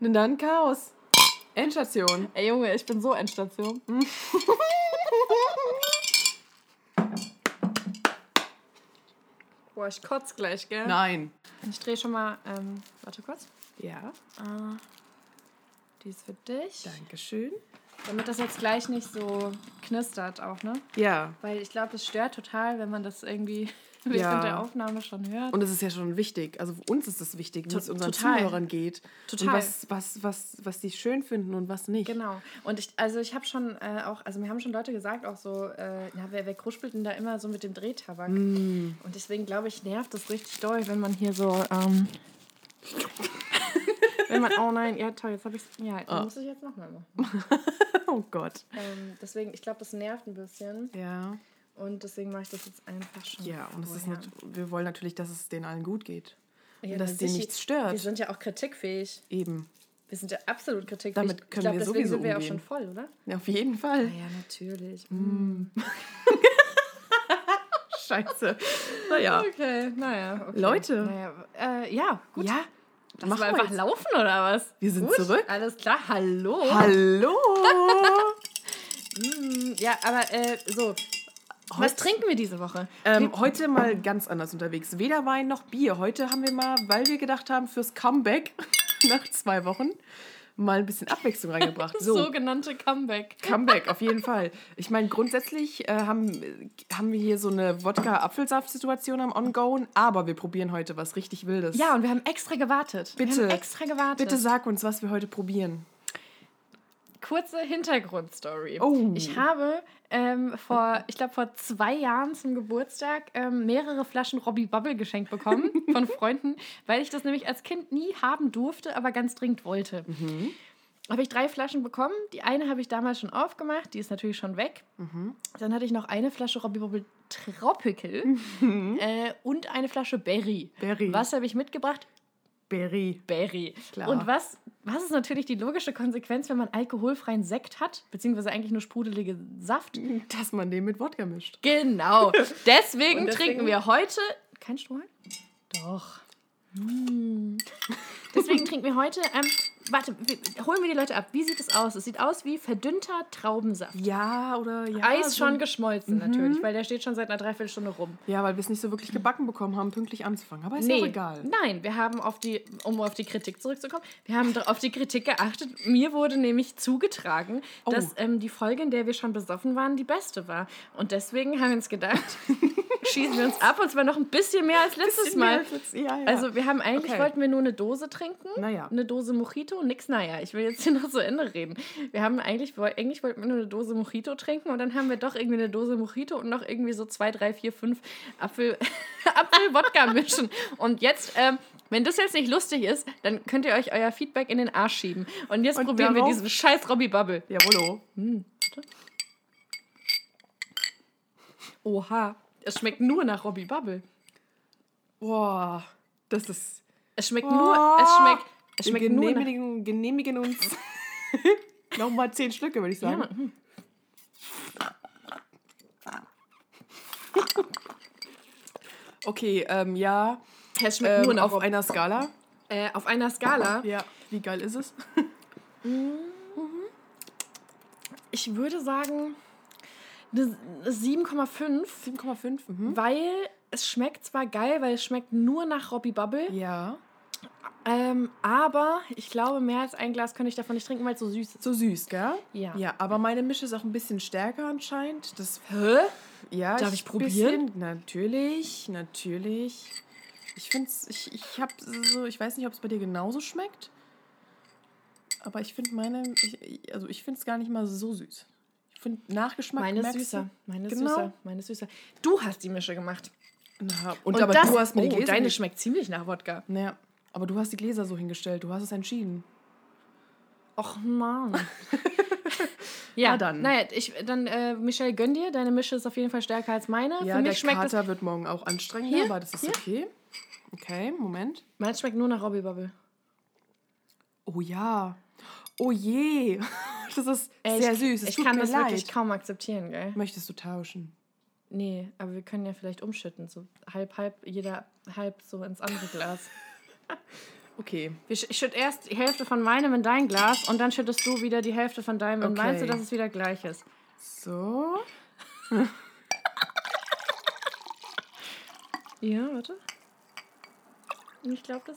Und dann Chaos. Endstation. Ey Junge, ich bin so Endstation. Boah, ich kotz gleich, gell? Nein. Ich drehe schon mal, ähm, warte kurz. Ja. Äh, die ist für dich. Dankeschön. Damit das jetzt gleich nicht so knistert auch, ne? Ja. Weil ich glaube, es stört total, wenn man das irgendwie während Ja. der Aufnahme schon hört. Und es ist ja schon wichtig. Also für uns ist es wichtig, wie es unseren total. Zuhörern geht. Total. Und was, was, was, was die schön finden und was nicht. Genau. Und ich, also ich habe schon äh, auch, also mir haben schon Leute gesagt, auch so, äh, na, wer, wer kruspelt denn da immer so mit dem Drehtabak? Mm. Und deswegen glaube ich, nervt das richtig doll, wenn man hier so, ähm, wenn man, oh nein, ja toll, jetzt habe ich ja, dann Ah. muss ich jetzt nochmal machen. Oh Gott. Ähm, deswegen, ich glaube, das nervt ein bisschen. Ja. Und deswegen mache ich das jetzt einfach schon. Ja, und es ist vorher. nat wir wollen natürlich, dass es denen allen gut geht. Ja, und dass na denen nichts stört. Wir sind ja auch kritikfähig. Eben. Wir sind ja absolut kritikfähig. Damit können ich glaub, wir deswegen sowieso sind wir auch umgehen. schon voll, oder? Ja, auf jeden Fall. Ja, natürlich. Mm. Scheiße. Naja. Okay, naja. Okay. Leute. Naja, äh, ja, gut. Ja. Lass machen wir wir einfach jetzt. laufen oder was? Wir sind Gut, zurück. Alles klar, hallo. Hallo. Mm, ja, aber äh, so. Was trinken wir diese Woche? ähm, heute mal ganz anders unterwegs. Weder Wein noch Bier. Heute haben wir mal, weil wir gedacht haben, fürs Comeback nach zwei Wochen mal ein bisschen Abwechslung reingebracht. So. Sogenannte Comeback. Comeback, auf jeden Fall. Ich meine, grundsätzlich äh, haben, haben wir hier so eine Wodka-Apfelsaft-Situation am Ongoing, aber wir probieren heute was richtig Wildes. Ja, und wir haben extra gewartet. Bitte. Wir haben extra gewartet. Bitte sag uns, was wir heute probieren. Kurze Hintergrundstory. Oh. Ich habe ähm, vor, ich glaube, vor zwei Jahren zum Geburtstag ähm, mehrere Flaschen Robbie Bubble geschenkt bekommen von Freunden, weil ich das nämlich als Kind nie haben durfte, aber ganz dringend wollte. Habe ich drei Flaschen bekommen. Die eine habe ich damals schon aufgemacht, die ist natürlich schon weg. Dann hatte ich noch eine Flasche Robbie Bubble Tropical äh, und eine Flasche Berry. Berry. Was habe ich mitgebracht? Berry. Berry. Klar. Und was, was ist natürlich die logische Konsequenz, wenn man alkoholfreien Sekt hat, beziehungsweise eigentlich nur sprudelige Saft? Dass man den mit Wodka mischt. Genau. Deswegen, deswegen- trinken wir heute. Kein Strohhalm? Doch. Mm. Deswegen trinken wir heute. Ähm, warte, wir, holen wir die Leute ab. Wie sieht es aus? Es sieht aus wie verdünnter Traubensaft. Ja, oder ja. Eis so- schon geschmolzen natürlich, weil der steht schon seit einer Dreiviertelstunde rum. Ja, weil wir es nicht so wirklich gebacken bekommen haben, pünktlich anzufangen. Aber ist ja auch egal. Nein, wir haben auf die, um auf die Kritik zurückzukommen, wir haben auf die Kritik geachtet. Mir wurde nämlich zugetragen, Oh. dass ähm, die Folge, in der wir schon besoffen waren, die beste war. Und deswegen haben wir uns gedacht, schießen wir uns ab und zwar noch ein bisschen mehr als letztes Bisschen Mal. als ja, ja. Also wir haben eigentlich, Okay. wollten wir nur eine Dose trinken. Naja. Eine Dose Mojito, nix, naja, ich will jetzt hier noch zu Ende reden. Wir haben eigentlich, eigentlich wollten wir nur eine Dose Mojito trinken und dann haben wir doch irgendwie eine Dose Mojito und noch irgendwie so zwei, drei, vier, fünf Apfel, Apfel-Wodka mischen. Und jetzt, ähm, wenn das jetzt nicht lustig ist, dann könnt ihr euch euer Feedback in den Arsch schieben. Und jetzt Und probieren wir diesen scheiß Robbie Bubble. Jawollo. Oha, es schmeckt nur nach Robbie Bubble. Boah, das ist. Es schmeckt Oh. nur, es schmeckt, es Wir schmeckt nur nach, genehmigen, genehmigen uns nochmal zehn Stücke, würde ich sagen. Ja, hm. Okay, ähm, ja. es schmeckt nur Ähm, nach auf einer Skala. Äh, auf einer Skala, Ja. Wie geil ist es? ich würde sagen eine 7,5, 7,5. Mhm. weil es schmeckt zwar geil, weil es schmeckt nur nach Robbie Bubble, Ja. Ähm, aber ich glaube, mehr als ein Glas könnte ich davon nicht trinken, weil es so süß ist. So süß, gell? Ja. Ja, aber meine Mische ist auch ein bisschen stärker anscheinend. Das, Hä? ja, Darf ich probieren? Bisschen, natürlich, natürlich. Ich finde es, ich, ich habe so, ich weiß nicht, ob es bei dir genauso schmeckt. Aber ich finde meine, ich, also ich finde es gar nicht mal so süß. Ich finde Nachgeschmack Meine ist süßer, meine ist Genau. süßer, meine ist süßer. Du hast die Mische gemacht. Na, und, aber du hast mir die oh, Gläser. deine ge- schmeckt ziemlich nach Wodka. Naja, aber du hast die Gläser so hingestellt. Du hast es entschieden. Och Mann. ja, Na dann. Naja, ich, dann, äh, Michelle, gönn dir. Deine Mische ist auf jeden Fall stärker als meine. Ja, Für der mich schmeckt es. Kater wird morgen auch anstrengender, Hier, aber das ist hier. okay. Okay, Moment. Meins schmeckt nur nach Robbie Bubble. Oh ja. Oh je. Das ist Ey, sehr ich, süß. Es ich kann das leid. wirklich kaum akzeptieren, gell? Möchtest du tauschen? Nee, aber wir können ja vielleicht umschütten. So halb, halb, jeder halb so ins andere Glas. Okay. Ich schütte erst die Hälfte von meinem in dein Glas und dann schüttest du wieder die Hälfte von deinem in meins, Okay. sodass es wieder gleich ist. So. Ja, warte. Ich glaube, das.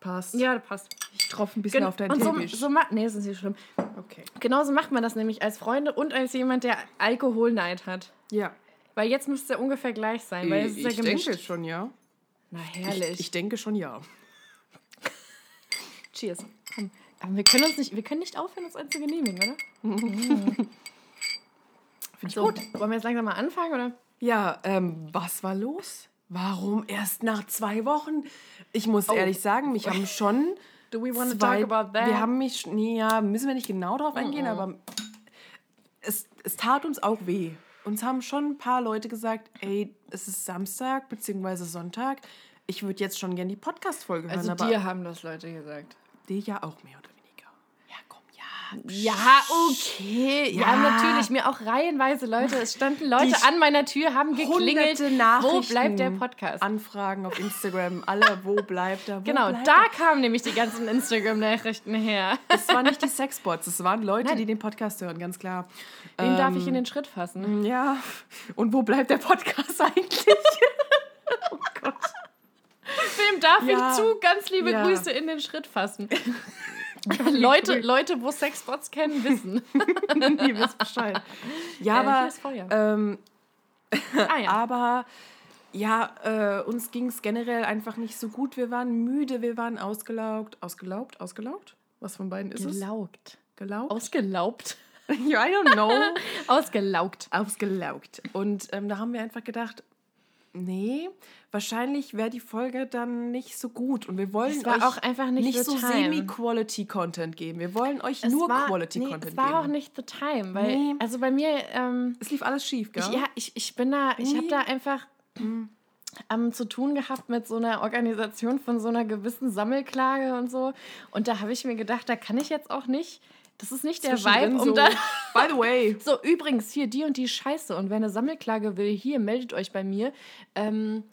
Passt. Ja, das passt. Ich tropfe ein bisschen Gen- auf deinen und so, Teppich. so macht. Nee, das ist nicht schlimm. okay. Genauso macht man das nämlich als Freunde und als jemand, der Alkoholneid hat. Ja. Weil jetzt müsste es ja ungefähr gleich sein, weil es ist ja ich denke schon, ja. Na Ich, herrlich. ich denke schon, ja. Cheers. Komm. Aber wir können uns nicht, wir können nicht aufhören, uns einen zu genehmigen, oder? Finde ich So, gut. wollen wir jetzt langsam mal anfangen, oder? Ja, ähm, was war los? Warum erst nach zwei Wochen? Ich muss ehrlich sagen, mich haben schon. Do we wanna zwei, talk about that? Wir haben mich. Nee, ja, müssen wir nicht genau drauf eingehen, aber es, es tat uns auch weh. Uns haben schon ein paar Leute gesagt, ey, es ist Samstag bzw. Sonntag. Ich würde jetzt schon gerne die Podcast-Folge hören, Also aber dir haben das Leute gesagt. Dir ja auch mehr oder weniger. Ja, komm, ja. Ja, okay. Ja, Ja. natürlich. Mir auch reihenweise Leute. Es standen Leute Die an meiner Tür, haben geklingelt. Wo bleibt der Podcast? Anfragen auf Instagram, alle, wo bleibt er? Wo genau, bleibt da er? kamen nämlich die ganzen Instagram-Nachrichten her. Es waren nicht die Sexbots, es waren Leute, Nein. die den Podcast hören, ganz klar. Wem darf ich Ähm, in den Schritt fassen? Ja, und wo bleibt der Podcast eigentlich? Darf Ja. ich zu ganz liebe Ja. Grüße in den Schritt fassen? Leute, Leute, wo Sexbots kennen, wissen. Ihr wisst Bescheid. Ja, Äh, aber, ähm, ah ja. aber ja, äh, uns ging es generell einfach nicht so gut. Wir waren müde, wir waren ausgelaugt. Ausgelaugt? Ausgelaugt? Was von beiden ist es? Gelaugt. Gelaugt? Ausgelaubt. Ja, I don't know. Ausgelaugt. ausgelaugt. Und ähm, da haben wir einfach gedacht, nee, wahrscheinlich wäre die Folge dann nicht so gut. Und wir wollen euch auch einfach nicht nicht so. Semi-Quality-Content geben. Wir wollen euch Es nur war, nee, Quality-Content Es war geben. auch nicht the time, weil, Nee. also bei mir, ähm, es lief alles schief, gell? ich, ja, ich, ich bin da, ich habe Nee. da einfach ähm, zu tun gehabt mit so einer Organisation von so einer gewissen Sammelklage und so. Und da habe ich mir gedacht, da kann ich jetzt auch nicht, das ist nicht der Vibe, um so, da. By the way. So, übrigens, hier die und die Scheiße. Und wer eine Sammelklage will, hier, meldet euch bei mir. Ähm,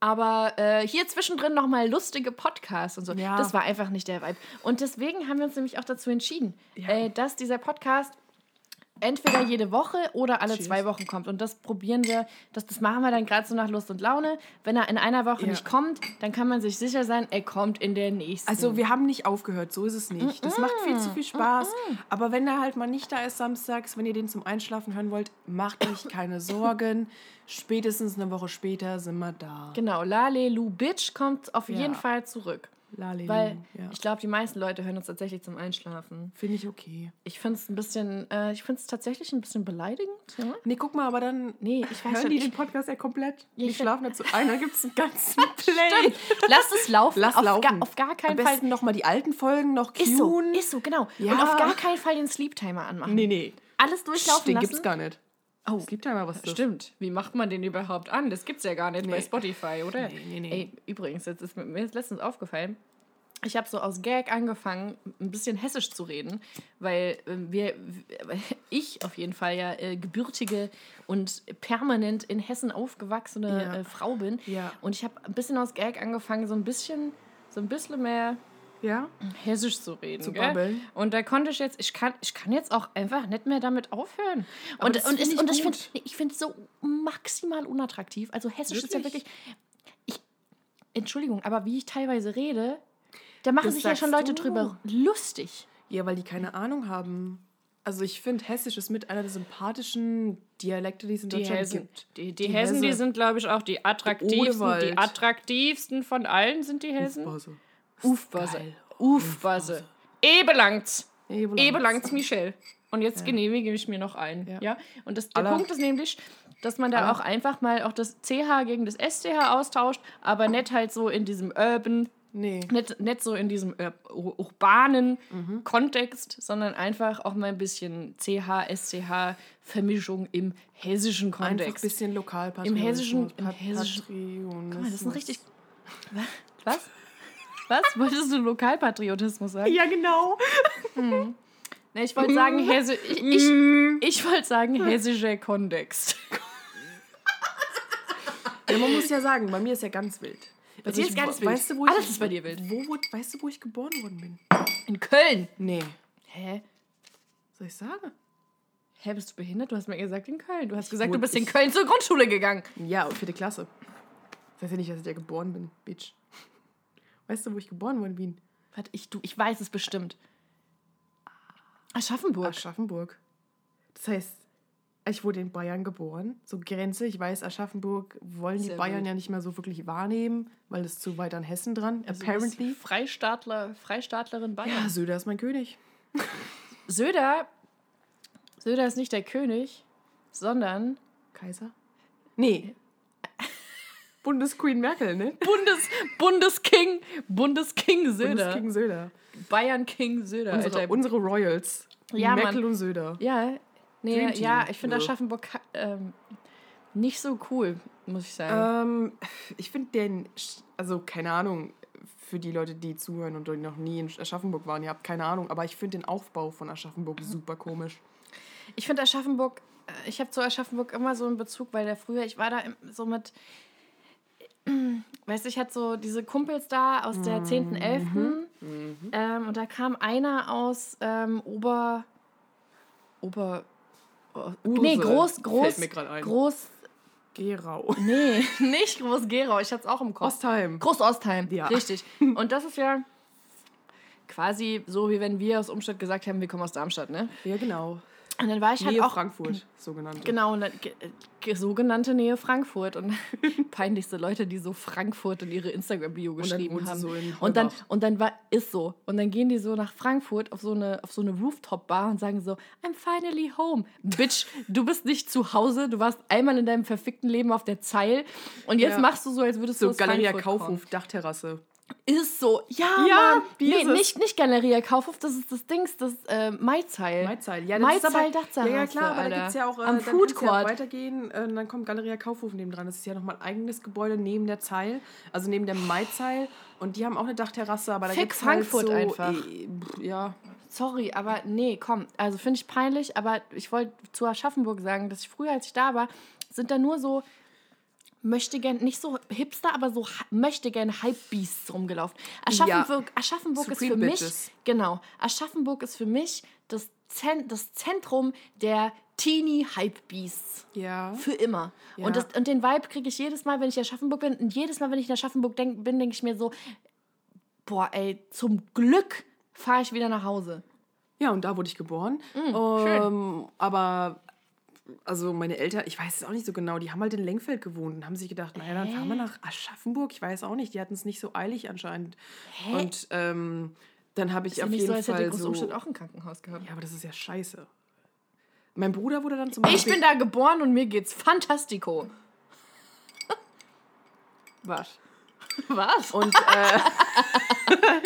aber äh, hier zwischendrin nochmal lustige Podcasts und so. Ja. Das war einfach nicht der Vibe. Und deswegen haben wir uns nämlich auch dazu entschieden, Ja. äh, dass dieser Podcast entweder jede Woche oder alle Cheers. zwei Wochen kommt. Und das probieren wir, das, das machen wir dann gerade so nach Lust und Laune. Wenn er in einer Woche Ja. nicht kommt, dann kann man sich sicher sein, er kommt in der nächsten. Also wir haben nicht aufgehört, so ist es nicht. Das macht viel zu viel Spaß. Aber wenn er halt mal nicht da ist samstags, wenn ihr den zum Einschlafen hören wollt, macht euch keine Sorgen. Spätestens eine Woche später sind wir da. genau, Lalelu Bitch kommt auf Ja. jeden Fall zurück. Lalelu, Weil ja. ich glaube, die meisten Leute hören uns tatsächlich zum Einschlafen. Finde ich okay. Ich finde es ein bisschen, äh, ich finde es tatsächlich ein bisschen beleidigend. Ja? Nee, guck mal, aber dann Nee, ich weiß hören schon. die Ich, den Podcast ja komplett. Ja, die schlafen dazu ein, dann gibt es einen ganzen Play. lass es laufen. Lass auf, laufen. Gar, auf gar Am keinen Fall. besten nochmal die alten Folgen noch Ist so, cueen. ist so, genau. Ja. Und auf gar keinen Fall den Sleep Timer anmachen. Nee, nee. Alles durchlaufen Den lassen. gibt's gar nicht. Oh, Es gibt ja mal was? Stimmt. Wie macht man den überhaupt an? Das gibt's ja gar nicht bei Nee. Spotify, oder? Nee, nee, nee. Ey, übrigens, jetzt ist mir, ist letztens aufgefallen. Ich habe so aus Gag angefangen, ein bisschen hessisch zu reden, weil äh, wir, ich auf jeden Fall ja äh, gebürtige und permanent in Hessen aufgewachsene Ja. äh, Frau bin. Ja. Und ich habe ein bisschen aus Gag angefangen, so ein bisschen, so ein bisschen mehr Ja? hessisch zu reden. Zu babbeln. Und da konnte ich jetzt, ich kann, ich kann jetzt auch einfach nicht mehr damit aufhören. Aber Und, das und, find es, ich und ich finde ich finde es so maximal unattraktiv. Also hessisch ist ja Wirklich? wirklich. Ich, Entschuldigung, aber wie ich teilweise rede, da machen Das sich ja schon Leute du. drüber lustig. Ja, weil die keine Ahnung haben. Also ich finde, Hessisch ist mit einer der sympathischen Dialekte, die es in Die Deutschland Hessen, gibt. die, die, Die Hessen, die Hesse. sind, glaube ich, auch die attraktivsten. Odewald. Die attraktivsten von allen sind die Hessen. Ufbase. Ufbase. Ufbase. Ebelangts. Ebelangs. Ebelangts Michel. Und jetzt genehmige ich mir noch ein. Ja. Ja. Und das, der Aller- Punkt ist nämlich, dass man da Aller- auch einfach mal auch das CH gegen das SCH austauscht, aber nicht halt so in diesem urban, Nee. nicht, nicht so in diesem ur ur- urbanen Mhm. Kontext, sondern einfach auch mal ein bisschen CH, SCH Vermischung im hessischen Einfach ein Kontext. bisschen Lokalpatriotismus. Im hessischen- im hessischen-. Guck mal, das ist ein richtig. Was? Was? Wolltest du Lokalpatriotismus sagen? Ja, genau. Ne, ich wollte sagen, Hesse, ich, ich, ich wollte sagen, hessischer Kontext. Ja, man muss ja sagen, bei mir ist ja ganz wild. Also ich, jetzt ganz wild. weißt du, wo ich, Alles ist bei dir wild. Wo, wo, weißt du, wo ich geboren worden bin? In Köln. Nee. Hä? Soll ich sagen? Hä, bist du behindert? Du hast mir gesagt in Köln. Du hast gesagt, du bist in Köln zur Grundschule gegangen. Ja, und vierte Klasse. Das heißt ja nicht, dass ich da geboren bin, Bitch. Weißt du, wo ich geboren worden bin? Warte, ich, du, ich weiß es bestimmt. Aschaffenburg. Aschaffenburg. Das heißt, ich wurde in Bayern geboren. So Grenze. Ich weiß, Aschaffenburg wollen die Sehr Bayern wild. ja nicht mehr so wirklich wahrnehmen, weil es zu weit an Hessen dran. Also apparently. du bist Freistaatler, Freistaatlerin Bayern. Ja, Söder ist mein König. Söder, Söder ist nicht der König, sondern Kaiser? Nee. Bundesqueen Merkel, ne? Bundes, Bundesking, Bundesking Söder. Bundesking Söder. Bayern King Söder. Unsere, Alter. unsere Royals. Ja, Merkel Mann. und Söder. Ja, nee, Dream Team. ja, ich finde. Aschaffenburg ähm, nicht so cool, muss ich sagen. Ähm, ich finde den, also keine Ahnung, für die Leute, die zuhören und die noch nie in Aschaffenburg waren, ihr habt keine Ahnung, aber ich finde den Aufbau von Aschaffenburg super komisch. Ich finde Aschaffenburg, äh, ich habe zu Aschaffenburg immer so einen Bezug, weil der früher, ich war da im- so mit, weißt du, ich hatte so diese Kumpels da aus der 10.11. Ähm, und da kam einer aus ähm, Ober, Ober, oh, nee, groß, fällt groß, mir grad ein. groß, Gerau. nee, nicht Groß Gerau, ich hatte es auch im Kopf. Ostheim. Groß Ostheim, Ja. richtig. Und das ist ja quasi so, wie wenn wir aus Umstadt gesagt haben, wir kommen aus Darmstadt, ne? Ja, genau. Und dann war ich halt Nähe auch Frankfurt, sogenannte. Genau, und sogenannte Nähe Frankfurt. Und peinlichste Leute, die so Frankfurt in ihre Instagram-Bio geschrieben sie haben. so und, dann, und dann war, ist so. Und dann gehen die so nach Frankfurt auf so eine, auf so eine Rooftop-Bar und sagen so, I'm finally home. Bitch, du bist nicht zu Hause, du warst einmal in deinem verfickten Leben auf der Zeil und jetzt Ja. machst du so, als würdest du So Galeria Frankfurt Kaufhof, Dachterrasse. Ist so. Ja, Ja, Nee, es? nicht, nicht Galeria Kaufhof, das ist das Dings, das äh, Maizeil. Maizeil. Ja, Maizeil, ist aber, Ja, ja, klar, aber Alter. da gibt es ja auch äh, Am Food du ja Court. weitergehen. Äh, dann kommt Galeria Kaufhof neben dran. Das ist ja nochmal ein eigenes Gebäude neben der Zeil, also neben der Maizeil. Und die haben auch eine Dachterrasse, aber da Fick gibt's halt Frankfurt so, einfach. äh, ja, Sorry, aber nee, komm. Also finde ich peinlich, aber ich wollte zu Aschaffenburg sagen, dass ich früher, als ich da war, sind da nur so möchte gern, nicht so Hipster, aber so möchte gern Hype-Beasts rumgelaufen. Aschaffenburg, Aschaffenburg ist für Supreme mich, Bitches. genau, Aschaffenburg ist für mich das, Zen, das Zentrum der Teenie Hype-Beasts. ja. Für immer. Ja. Und, das, und den Vibe kriege ich jedes Mal, wenn ich in Aschaffenburg bin. Und jedes Mal, wenn ich in Aschaffenburg denk, bin, denke ich mir so, boah, ey, zum Glück fahre ich wieder nach Hause. Ja, und da wurde ich geboren. Mm, ähm, aber also meine Eltern, ich weiß es auch nicht so genau, die haben halt in Lengfeld gewohnt und haben sich gedacht, naja, dann fahren wir nach Aschaffenburg. Ich weiß auch nicht, die hatten es nicht so eilig anscheinend. Und ähm, dann habe ich Ist auf jeden so, als hätte Fall so... auch ein Krankenhaus gehabt. Ja, aber das ist ja scheiße. Mein Bruder wurde dann zum Ich Beispiel... bin da geboren und mir geht's fantastico. Was? Was? Und äh,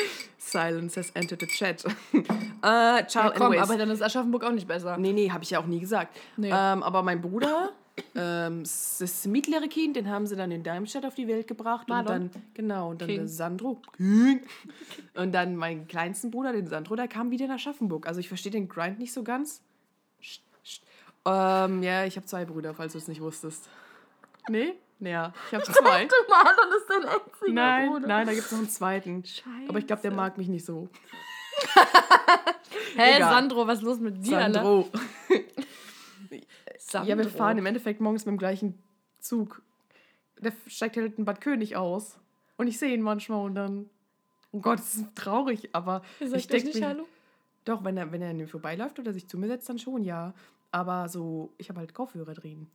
Silence has entered the chat. äh, Ja, Charles, komm, anyways. aber dann ist Aschaffenburg auch nicht besser. Nee, nee, habe ich ja auch nie gesagt. Nee. Ähm, aber mein Bruder, ähm, das mittlere Kind, den haben sie dann in Darmstadt auf die Welt gebracht. Marlon. Und dann, genau, und dann King. der Sandro. King. Und dann meinen kleinsten Bruder, den Sandro, der kam wieder nach Aschaffenburg. Also ich verstehe den Grind nicht so ganz. Ähm, ja, ich habe zwei Brüder, falls du es nicht wusstest. Nee? Ja, ich habe zwei. Marlon ist dein einziger Nein, Bruder. nein, da gibt es noch einen zweiten. Aber ich glaube, der Scheiße. mag mich nicht so. Hä, Egal. Sandro, was ist los mit dir? Sandro. Sandro. Ja, wir fahren im Endeffekt morgens mit dem gleichen Zug. Der steigt halt in Bad König aus. Und ich sehe ihn manchmal und dann. Oh Gott, das ist traurig, aber sagt ich denke nicht mir, Hallo? doch, wenn er, wenn er an mir vorbeiläuft oder sich zu mir setzt, dann schon, ja. Aber so, ich habe halt Kopfhörer drin.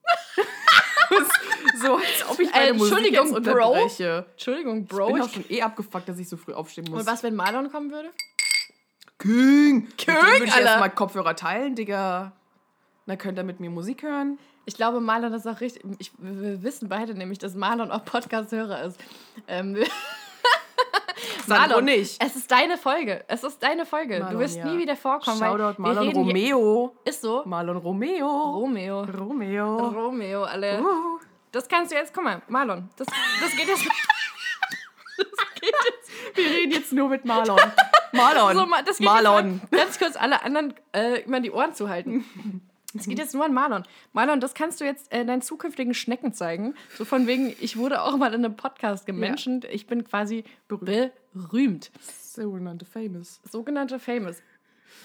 So, als ob ich meine Äh, Musik Entschuldigung, jetzt Bro? Entschuldigung, Ich Bro. bin Ich auch schon eh abgefuckt, dass ich so früh aufstehen muss. und was, wenn Marlon kommen würde? King! King, würde ich Alter. erstmal Kopfhörer teilen, Digga. Dann könnt ihr mit mir Musik hören. Ich glaube, Marlon ist auch richtig. Ich, wir wissen beide nämlich, dass Marlon auch Podcast-Hörer ist. Ähm, Sandro nicht. Es ist deine Folge. Es ist deine Folge. Marlon, du wirst ja. nie wieder vorkommen. Shoutout Marlon Romeo. Ist so. Marlon Romeo. Romeo. Romeo. Romeo, alle. Uh. Das kannst du jetzt, guck mal, Marlon. Das, das geht jetzt. Wir reden jetzt nur mit Marlon. Marlon. So, das geht Marlon. Jetzt mal ganz kurz alle anderen äh, immer die Ohren zu halten. Es geht jetzt nur an Marlon. Marlon, das kannst du jetzt äh, deinen zukünftigen Schnecken zeigen. So von wegen, ich wurde auch mal in einem Podcast gemenschent. Ich bin quasi berühmt. Sogenannte Famous. Sogenannte Famous.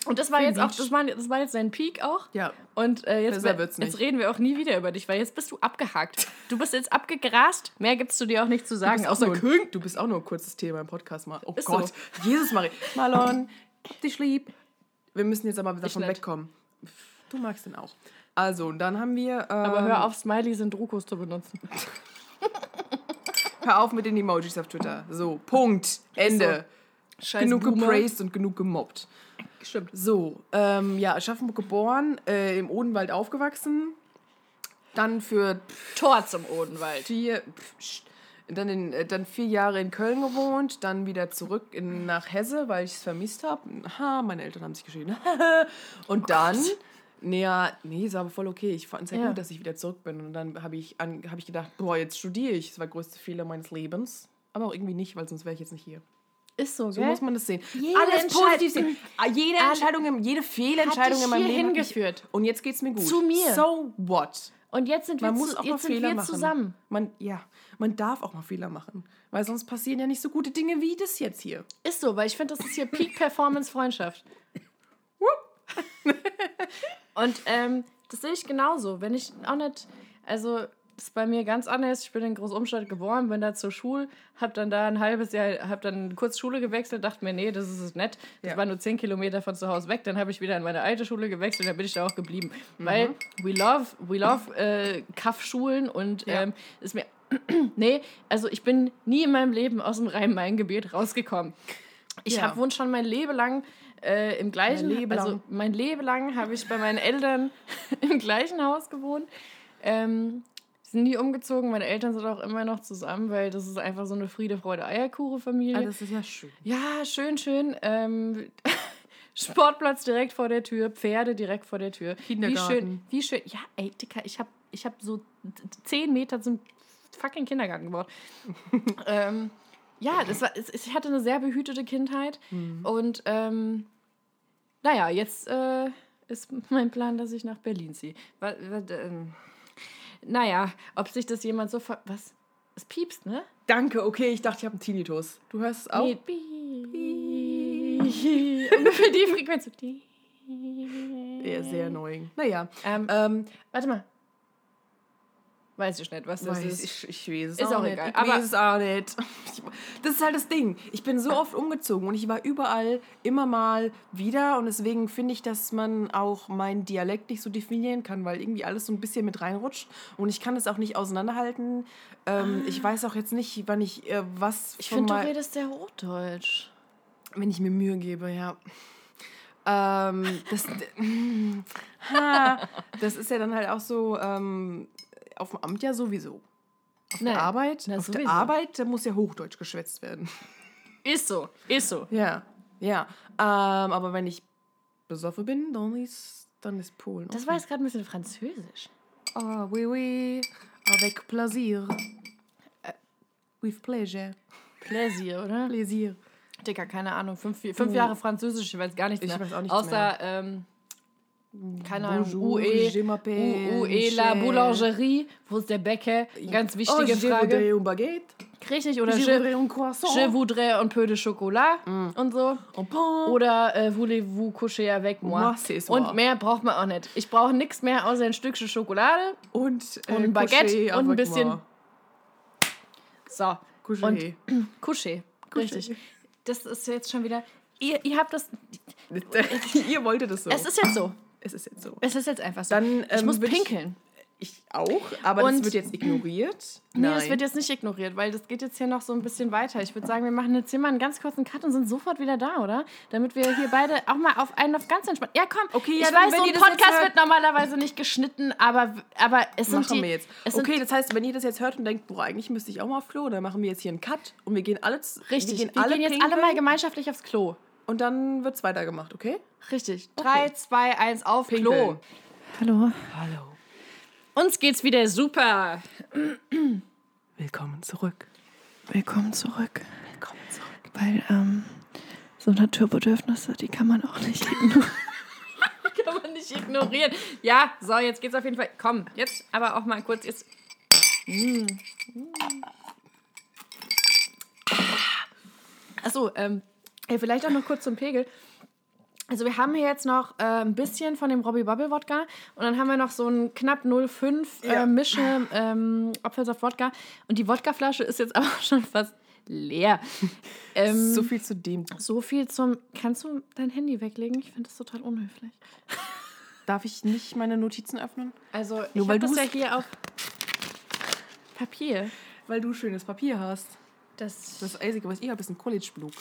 Und das war jetzt auch, das war, das war jetzt sein Peak auch. Ja. Und äh, jetzt, Besser wird's nicht. jetzt reden wir auch nie wieder über dich, weil jetzt bist du abgehakt. Du bist jetzt abgegrast. Mehr gibt's zu dir auch nicht zu sagen. Du außer König. du bist auch nur ein kurzes Thema im Podcast. Mal. Oh Ist Gott. so. Jesus Maria. Marlon, hab dich lieb. Wir müssen jetzt aber davon nicht. Du magst den auch. Also, dann haben wir. Ähm, Aber hör auf, Smileys und Drukos zu benutzen. Hör auf mit den Emojis auf Twitter. So, Punkt. Ende. Scheiß genug Boomer. gepraised und genug gemobbt. Stimmt. So, ähm, ja, Aschaffenburg geboren, äh, im Odenwald aufgewachsen. Dann für Tor zum Odenwald. vier, pff, dann, in, äh, dann vier Jahre in Köln gewohnt, dann wieder zurück in, nach Hesse, weil ich es vermisst habe. Ha, meine Eltern haben sich geschieden. und dann, nee, ja, nee, ist aber voll okay. Ich fand es ja, Ja. gut, dass ich wieder zurück bin. Und dann habe ich, an- hab ich gedacht, boah, jetzt studiere ich. Das war der größte Fehler meines Lebens. Aber auch irgendwie nicht, weil sonst wäre ich jetzt nicht hier. Ist so, So gell? muss man das sehen. Jede Alles positiv sehen. Ah, Jede Alle- Entscheidung, jede Fehlentscheidung in meinem Leben hat mich- hingeführt. Und jetzt geht's mir gut. Zu mir. So what? Und jetzt sind wir, Man zu, muss auch mal jetzt sind Fehler wir machen. zusammen. Man, ja, man darf auch mal Fehler machen. Weil sonst passieren ja nicht so gute Dinge wie das jetzt hier. Ist so, weil ich finde, das ist hier Peak Performance Freundschaft. Und ähm, das sehe ich genauso. Wenn ich auch nicht, also das ist bei mir ganz anders. Ich bin in Großumstadt geboren, bin da zur Schule, habe dann da ein halbes Jahr, habe dann kurz Schule gewechselt, dachte mir, nee, das ist es nett. Das Ja. war nur zehn Kilometer von zu Hause weg. Dann habe ich wieder in meine alte Schule gewechselt, dann bin ich da auch geblieben. Mhm. Weil we love, we love äh, Kaff-Schulen und Ja. ähm, ist mir nee, also ich bin nie in meinem Leben aus dem Rhein-Main-Gebiet rausgekommen. Ich Ja. hab, wohne schon mein Leben lang äh, im gleichen, Mein Leben also lang. mein Leben lang habe ich bei meinen Eltern im gleichen Haus gewohnt. Ähm, sind nie umgezogen, meine Eltern sind auch immer noch zusammen, weil das ist einfach so eine Friede, Freude, Eierkuchen-Familie. Ah, das ist ja schön. Ja, schön, schön. Ähm, Sportplatz direkt vor der Tür, Pferde direkt vor der Tür. Wie Kindergarten. schön, wie schön. Ja, ey, Dicker, ich habe ich hab so zehn Meter zum fucking Kindergarten gebaut. ähm, ja, das war, ich hatte eine sehr behütete Kindheit. Und ähm, naja, jetzt äh, ist mein Plan, dass ich nach Berlin ziehe. Wa- wa- ähm, naja, ob sich das jemand so... ver- Was? Es piepst, ne? Danke, okay, ich dachte, ich habe einen Tinnitus. Du hörst es auch? Nee, piep. Ungefähr die Frequenz. Ja, sehr annoying. Naja, Ähm, ähm, warte mal. Weiß ich nicht, was das weiß, ist. ich, ich weiß es Ist auch, auch nicht. egal, Ich aber- weiß es auch nicht. Das ist halt das Ding. Ich bin so oft umgezogen und ich war überall immer mal wieder und deswegen finde ich, dass man auch meinen Dialekt nicht so definieren kann, weil irgendwie alles so ein bisschen mit reinrutscht und ich kann es auch nicht auseinanderhalten. Ähm, Ich weiß auch jetzt nicht, wann ich äh, was Ich finde, du redest sehr Hochdeutsch. wenn ich mir Mühe gebe, ja. Ähm, das, ha, das ist ja dann halt auch so ähm, auf dem Amt ja sowieso. Auf Nee, der Arbeit, auf der sowieso. Arbeit, da muss ja Hochdeutsch geschwätzt werden. Ist so, ist so. Ja, ja. Ähm, aber wenn ich besoffen bin, dann ist, dann ist Polen. Das offen. war jetzt gerade ein bisschen französisch. Ah, oui, oui, avec plaisir. Äh, With pleasure. Plaisir, oder? Plaisir. Dicker, keine Ahnung. Fünf, fünf Jahre Französisch, ich weiß gar nichts Ich mehr. weiß auch nichts Außer, mehr. ähm, keine Ahnung, Bonjour, UE, je UE, la. Boulangerie. Wo ist der Bäcker? Ganz Oh, wichtige je Frage. voudrais un baguette. Richtig, oder Je je, voudrais un croissant. je voudrais un peu de chocolat und so. Oder äh, voulez-vous coucher avec moi? Moi, und mehr braucht man auch nicht. Ich brauche nichts mehr außer ein Stückchen Schokolade Und, äh, und ein Baguette und ein bisschen. moi. So, Coucher. und Coucher. Richtig. Das ist jetzt schon wieder. Ihr, ihr habt das. Ihr wolltet es so. Es ist jetzt so. Es ist jetzt so. Es ist jetzt einfach so. Dann, ich ähm, muss würd ich- pinkeln. Ich auch, aber das Und- wird jetzt ignoriert. Nee, Nein. das wird jetzt nicht ignoriert, weil das geht jetzt hier noch so ein bisschen weiter. Ich würde sagen, wir machen jetzt hier mal einen ganz kurzen Cut und sind sofort wieder da, oder? Damit wir hier beide auch mal auf einen auf ganz entspannt. Ja, komm. Okay, ich ja, dann, weiß, so ein das Podcast wird normalerweise nicht geschnitten, aber, aber es sind machen die. wir jetzt. Okay, das heißt, wenn ihr das jetzt hört und denkt, boah, eigentlich müsste ich auch mal auf Klo, dann machen wir jetzt hier einen Cut und wir gehen alle richtig. wir gehen alle jetzt alle mal pinkeln gemeinschaftlich aufs Klo. Und dann wird's weitergemacht, okay? Richtig. Drei, zwei, eins, auf Klo. Pinkeln. Hallo. Hallo. Uns geht's wieder super. Willkommen zurück. Willkommen zurück. Willkommen zurück. Weil ähm, so Naturbedürfnisse, die kann man auch nicht ignorieren. kann man nicht nicht ignorieren. Ja, so, jetzt geht's auf jeden Fall. Komm, jetzt aber auch mal kurz. Jetzt. Mm. Achso, ähm, ey, vielleicht auch noch kurz zum Pegel. Also wir haben hier jetzt noch äh, ein bisschen von dem Robbie Bubble Wodka und dann haben wir noch so ein knapp 0,5 Ja. äh, Mische ähm, Apfelsaft Wodka und die Wodkaflasche ist jetzt aber schon fast leer. Ähm, So viel zu dem. so viel zum. Kannst du dein Handy weglegen? Ich finde das total unhöflich. Darf ich nicht meine Notizen öffnen? Also ich Nur weil habe das ja hier auf Papier. Weil du schönes Papier hast. Das, Das Einzige, was ich habe, ist ein College-Blug.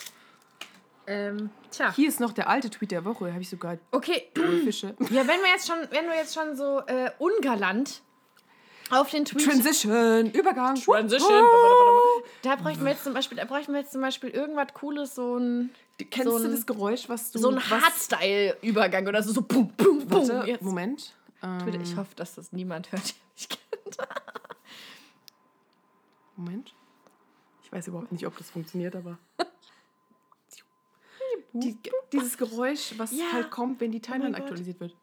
Ähm, tja. Hier ist noch der alte Tweet der Woche. Da habe ich sogar Okay, Fische. ja, wenn wir jetzt schon, wenn du jetzt schon so äh, ungalant auf den Tweet Transition, Übergang. Transition. Da bräuchten wir jetzt zum Beispiel, da bräuchten wir jetzt zum Beispiel irgendwas Cooles, so ein, Kennst so du ein- das Geräusch, was du... so ein Hardstyle-Übergang oder so, so boom, boom, boom. Warte, Jetzt. Moment. Ähm, Ich hoffe, dass das niemand hört, der mich kennt. Moment. Ich weiß überhaupt nicht, ob das funktioniert, aber... Die, dieses Geräusch, was Ja. halt kommt, wenn die Timeline Gott. aktualisiert wird.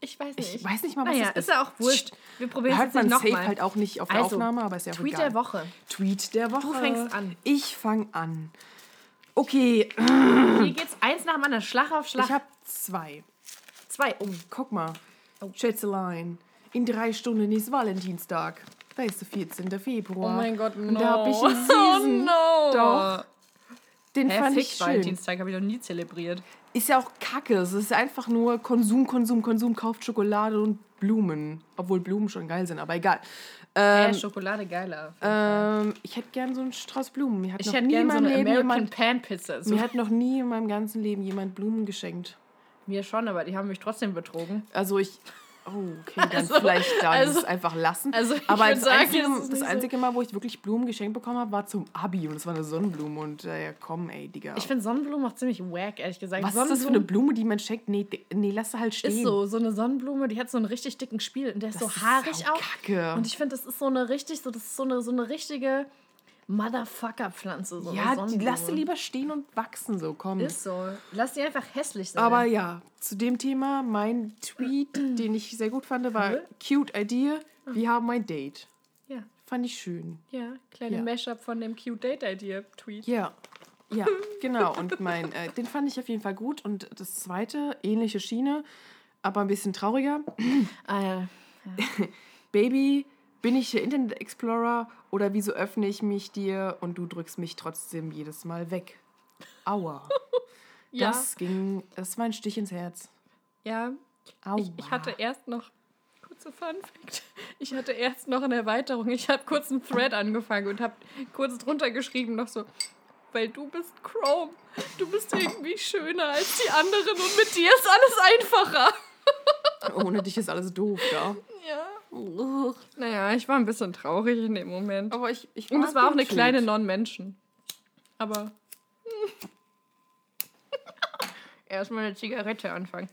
Ich weiß nicht. Ich weiß nicht mal, was naja, das ist ja auch wurscht. Wir probieren es Hört jetzt man nicht safe nochmal. halt auch nicht auf der Also, Aufnahme, aber ist ja Tweet egal. der Woche. Tweet der Woche. Du fängst an. Ich fange an. Okay, Hier geht's eins nach dem anderen, Schlag auf Schlag. ich habe zwei. zwei um. Guck mal. Schätzelein. In drei Stunden ist Valentinstag. Da ist der 14. Februar. Oh Gott, Und da habe ich einen süßen. no. Doch. Den Hä, fand fick, ich schön. Valentinstag habe ich noch nie zelebriert. Ist ja auch kacke. Es ist einfach nur Konsum, Konsum, Konsum. Kauft Schokolade und Blumen. Obwohl Blumen schon geil sind, aber egal. Ähm, Ähm, Schokolade geiler. ähm, ich hätte gern so einen Strauß Blumen. Mir hat ich noch hätte nie in gerne so meinem eine Leben American jemand, Pan Pizza. So. Mir hat noch nie in meinem ganzen Leben jemand Blumen geschenkt. Mir schon, aber die haben mich trotzdem betrogen. Also ich. Oh, okay, dann Also- vielleicht dann also- es einfach lassen. also Aber das, sagen, einzige, ist das so- einzige Mal, wo ich wirklich Blumen geschenkt bekommen habe, war zum Abi. Und es war eine Sonnenblume. Und äh, ja, komm, ey, Digga. Ich finde Sonnenblumen auch ziemlich wack, ehrlich gesagt. Was ist das für eine Blume, die man schenkt? Nee, nee lass sie halt stehen. ist so, so eine Sonnenblume, die hat so einen richtig dicken Spiel und der ist Das so ist haarig sau auch. Kacke. Und ich finde, das ist so eine richtig, so, das ist so eine, so eine richtige Motherfucker-Pflanze. So ja, die lass sie lieber stehen und wachsen, so komm. Ist so. Lass die einfach hässlich sein. Aber ja, zu dem Thema, mein Tweet, den ich sehr gut fand, war cute idea. Wir haben ein Date. ja, Fand ich schön. ja, kleine Ja. Mashup von dem Cute Date Idea Tweet. Ja. Ja, genau. Und mein, äh, den fand ich auf jeden Fall gut. Und das zweite, ähnliche Schiene, aber ein bisschen trauriger. Ah, ja. Baby, bin ich der Internet Explorer oder wieso öffne ich mich dir und du drückst mich trotzdem jedes Mal weg? Aua. Ja. Das ging, das war ein Stich ins Herz. ja. Aua. Ich, ich hatte erst noch, kurze Fun Fact, ich hatte erst noch eine Erweiterung. Ich habe kurz einen Thread angefangen und habe kurz drunter geschrieben noch so, weil du bist Chrome. Du bist irgendwie schöner als die anderen und mit dir ist alles einfacher. Ohne dich ist alles doof, ja. Ja. Naja, ich war ein bisschen traurig in dem Moment. Aber ich, ich Und es war auch eine kleine. Non-Menschen. Aber. Erstmal eine Zigarette anfangen.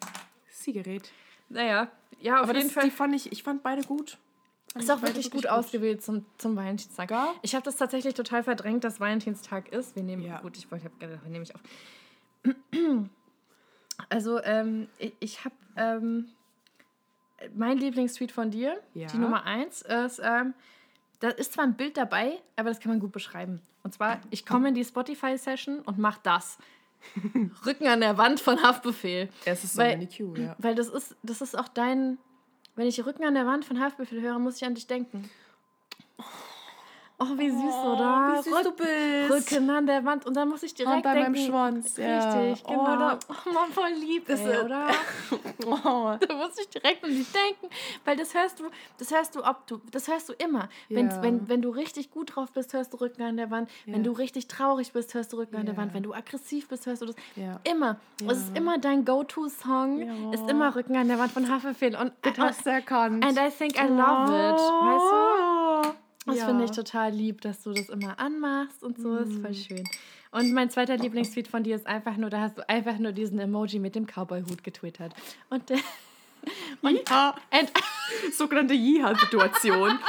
Zigarette. Naja, ja, auf Aber jeden das, Fall. die fand ich, ich fand beide gut. Fand Ist auch wirklich gut ausgewählt zum, zum Valentinstag. Ja? Ich habe das tatsächlich total verdrängt, dass Valentinstag ist. Wir nehmen, Ja. gut, ich wollte, hab gedacht, wir nehmen ich auf. Also, ähm, ich, ich habe ähm, mein Lieblingstweet von dir, Ja. die Nummer eins, ist, ähm, da ist zwar ein Bild dabei, aber das kann man gut beschreiben. Und zwar, ich komme in die Spotify-Session und mache das. Rücken an der Wand von Haftbefehl. Es ist so Weil- eine Q, ja. Weil das ist, das ist auch dein. Wenn ich Rücken an der Wand von Haftbefehl höre, muss ich an dich denken. Oh, wie süß, oder? wie süß du bist. Rücken an der Wand. Und dann muss ich direkt Und bei denken. meinem Schwanz, ja. Richtig, Oh, genau. da- Oh, man, voll lieb, ist- oder? Oh. Da muss ich direkt an dich denken, weil das hörst du, das hörst du, ob du, das hörst du immer. Wenn, Ja. wenn, wenn du richtig gut drauf bist, hörst du Rücken an der Wand. Wenn Ja. du richtig traurig bist, hörst du Rücken an der. Wand. Wenn du aggressiv bist, hörst du das. Immer. Es ist immer dein Go-To-Song. Ist immer Rücken an der Wand von Haferfehl. Und, Das hast du erkannt. and I think I love it. Weißt du? Das finde ich total lieb, dass du das immer anmachst und so. Ist voll schön. Und mein zweiter Lieblingstweet von dir ist einfach nur, da hast du einfach nur diesen Emoji mit dem Cowboy-Hut getwittert. Und der. Ja. And, Sogenannte Jiha-Situation.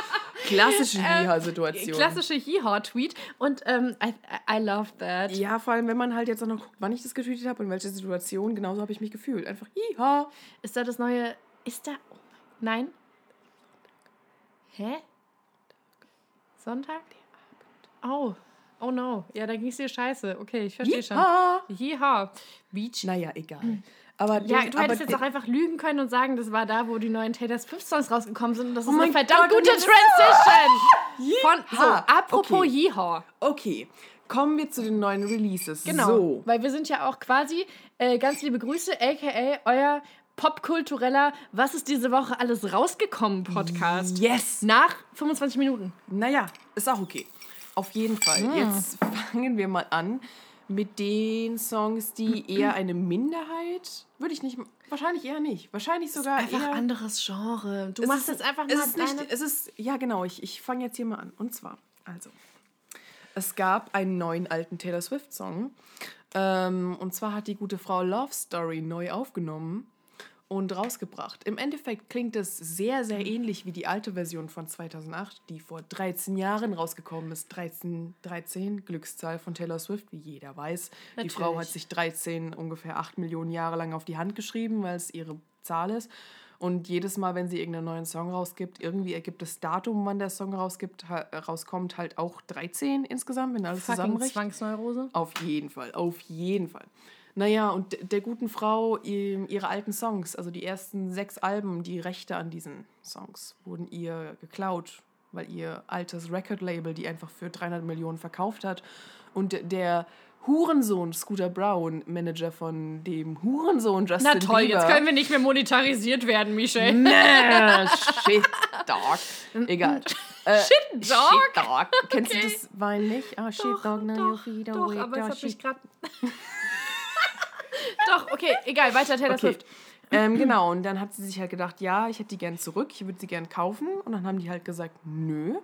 Klassische Ähm, Yeehaw-Situation. Klassische Yeehaw-Tweet. Und ähm, I, I love that. Ja, vor allem, wenn man halt jetzt auch noch guckt, wann ich das getweetet habe und welche Situation, genauso habe ich mich gefühlt. Einfach Yeehaw. Ist da das neue. Ist da. Nein? Hä? Sonntag? Oh. Oh no. Ja, da ging es dir scheiße. Okay, ich verstehe schon. Yeehaw. Beach. Naja, egal. Aber Ja, du aber hättest jetzt auch einfach lügen können und sagen, das war da, wo die neuen Taylor Swift Songs rausgekommen sind. Und das ist Oh mein eine verdammt Gott, gute Transition. Von, so, apropos Okay. Yeehaw. Okay, kommen wir zu den neuen Releases. Genau. So. Weil wir sind ja auch quasi, äh, ganz liebe Grüße, aka euer popkultureller Was ist diese Woche alles rausgekommen Podcast. Yes. Nach 25 Minuten. Naja, ist auch okay. Auf jeden Fall. Ah. Jetzt fangen wir mal an mit den Songs, die eher eine Minderheit, würde ich nicht, wahrscheinlich eher nicht. Wahrscheinlich sogar Einfach eher. anderes Genre. Du Es machst jetzt einfach es mal ist nicht, es ist ja genau ich, ich fange jetzt hier mal an und zwar also es gab einen neuen alten Taylor Swift Song ähm, und zwar hat die gute Frau Love Story neu aufgenommen und rausgebracht. Im Endeffekt klingt es sehr, sehr ähnlich wie die alte Version von 2008, die vor 13 Jahren rausgekommen ist. 13, 13 Glückszahl von Taylor Swift, wie jeder weiß. Die Frau hat Natürlich. sich 13 ungefähr 8 Millionen Jahre lang auf die Hand geschrieben, weil es ihre Zahl ist. Und jedes Mal, wenn sie irgendeinen neuen Song rausgibt, irgendwie ergibt das Datum, wann der Song rausgibt, ha rauskommt, halt auch 13 insgesamt, wenn alles zusammenbricht. Zwangsneurose. Auf jeden Fall, auf jeden Fall. Naja, und der guten Frau ihre alten Songs, also die ersten sechs Alben, die Rechte an diesen Songs wurden ihr geklaut, weil ihr altes Record-Label die einfach für 300 Millionen verkauft hat. Und der Hurensohn Scooter Brown, Manager von dem Hurensohn Justin Na toll, Bieber. jetzt können wir nicht mehr monetarisiert werden, Michelle. Nee, shit, dog. Egal. Äh, Shit, Dog? Shit, dog. Kennst Okay. du das Wein nicht? Ah, shit, dog, now your feet are doch, aber ah, hat mich gerade... doch, okay, egal, weiter Taylor Okay. Swift. Ähm, genau, und dann hat sie sich halt gedacht, ja, ich hätte die gern zurück, ich würde sie gern kaufen. Und dann haben die halt gesagt, nö.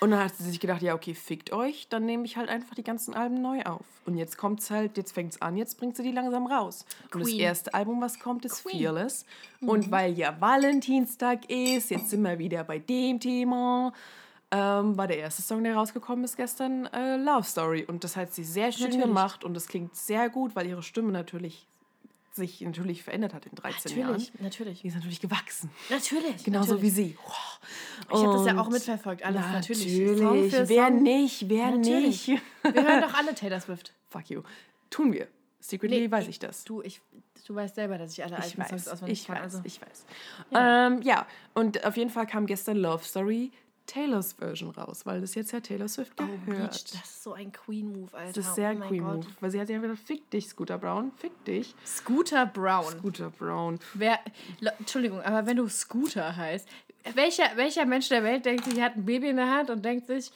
Und dann hat sie sich gedacht, ja, okay, fickt euch, dann nehme ich halt einfach die ganzen Alben neu auf. Und jetzt kommt's halt, jetzt fängt's an, jetzt bringt sie die langsam raus. Und das Queen. erste Album, was kommt, ist Queen. Fearless. Und weil ja Valentinstag ist, jetzt sind wir wieder bei dem Thema, ähm, war der erste Song, der rausgekommen ist gestern, äh, Love Story. Und das hat sie sehr schön Natürlich. gemacht und das klingt sehr gut, weil ihre Stimme natürlich sich natürlich verändert hat in 13 Natürlich, Jahren. natürlich. Die ist natürlich gewachsen. Natürlich. Genauso natürlich. wie sie. Ich habe das ja auch mitverfolgt, alles natürlich. Natürlich. Song Wer Song. nicht? Wer Natürlich. nicht? Wir hören doch alle Taylor Swift. Fuck you. Tun wir. Secretly Nee, weiß ich das. Du, ich, du weißt selber, dass ich alle Ich alten Songs weiß, auswendig ich kann. weiß, Also. ich weiß. Ja. Ähm, ja, und auf jeden Fall kam gestern Love Story Taylors Version raus, weil das jetzt ja Taylor Swift Oh, gehört. Beach, das ist so ein Queen-Move, Alter. das ist sehr oh mein Queen Gott. Move, weil sie hat ja gesagt, fick dich, Scooter Brown, fick dich. Scooter Brown. Scooter Brown. Wer, Entschuldigung, aber wenn du Scooter heißt, welcher, welcher Mensch der Welt denkt sich, er hat ein Baby in der Hand und denkt sich,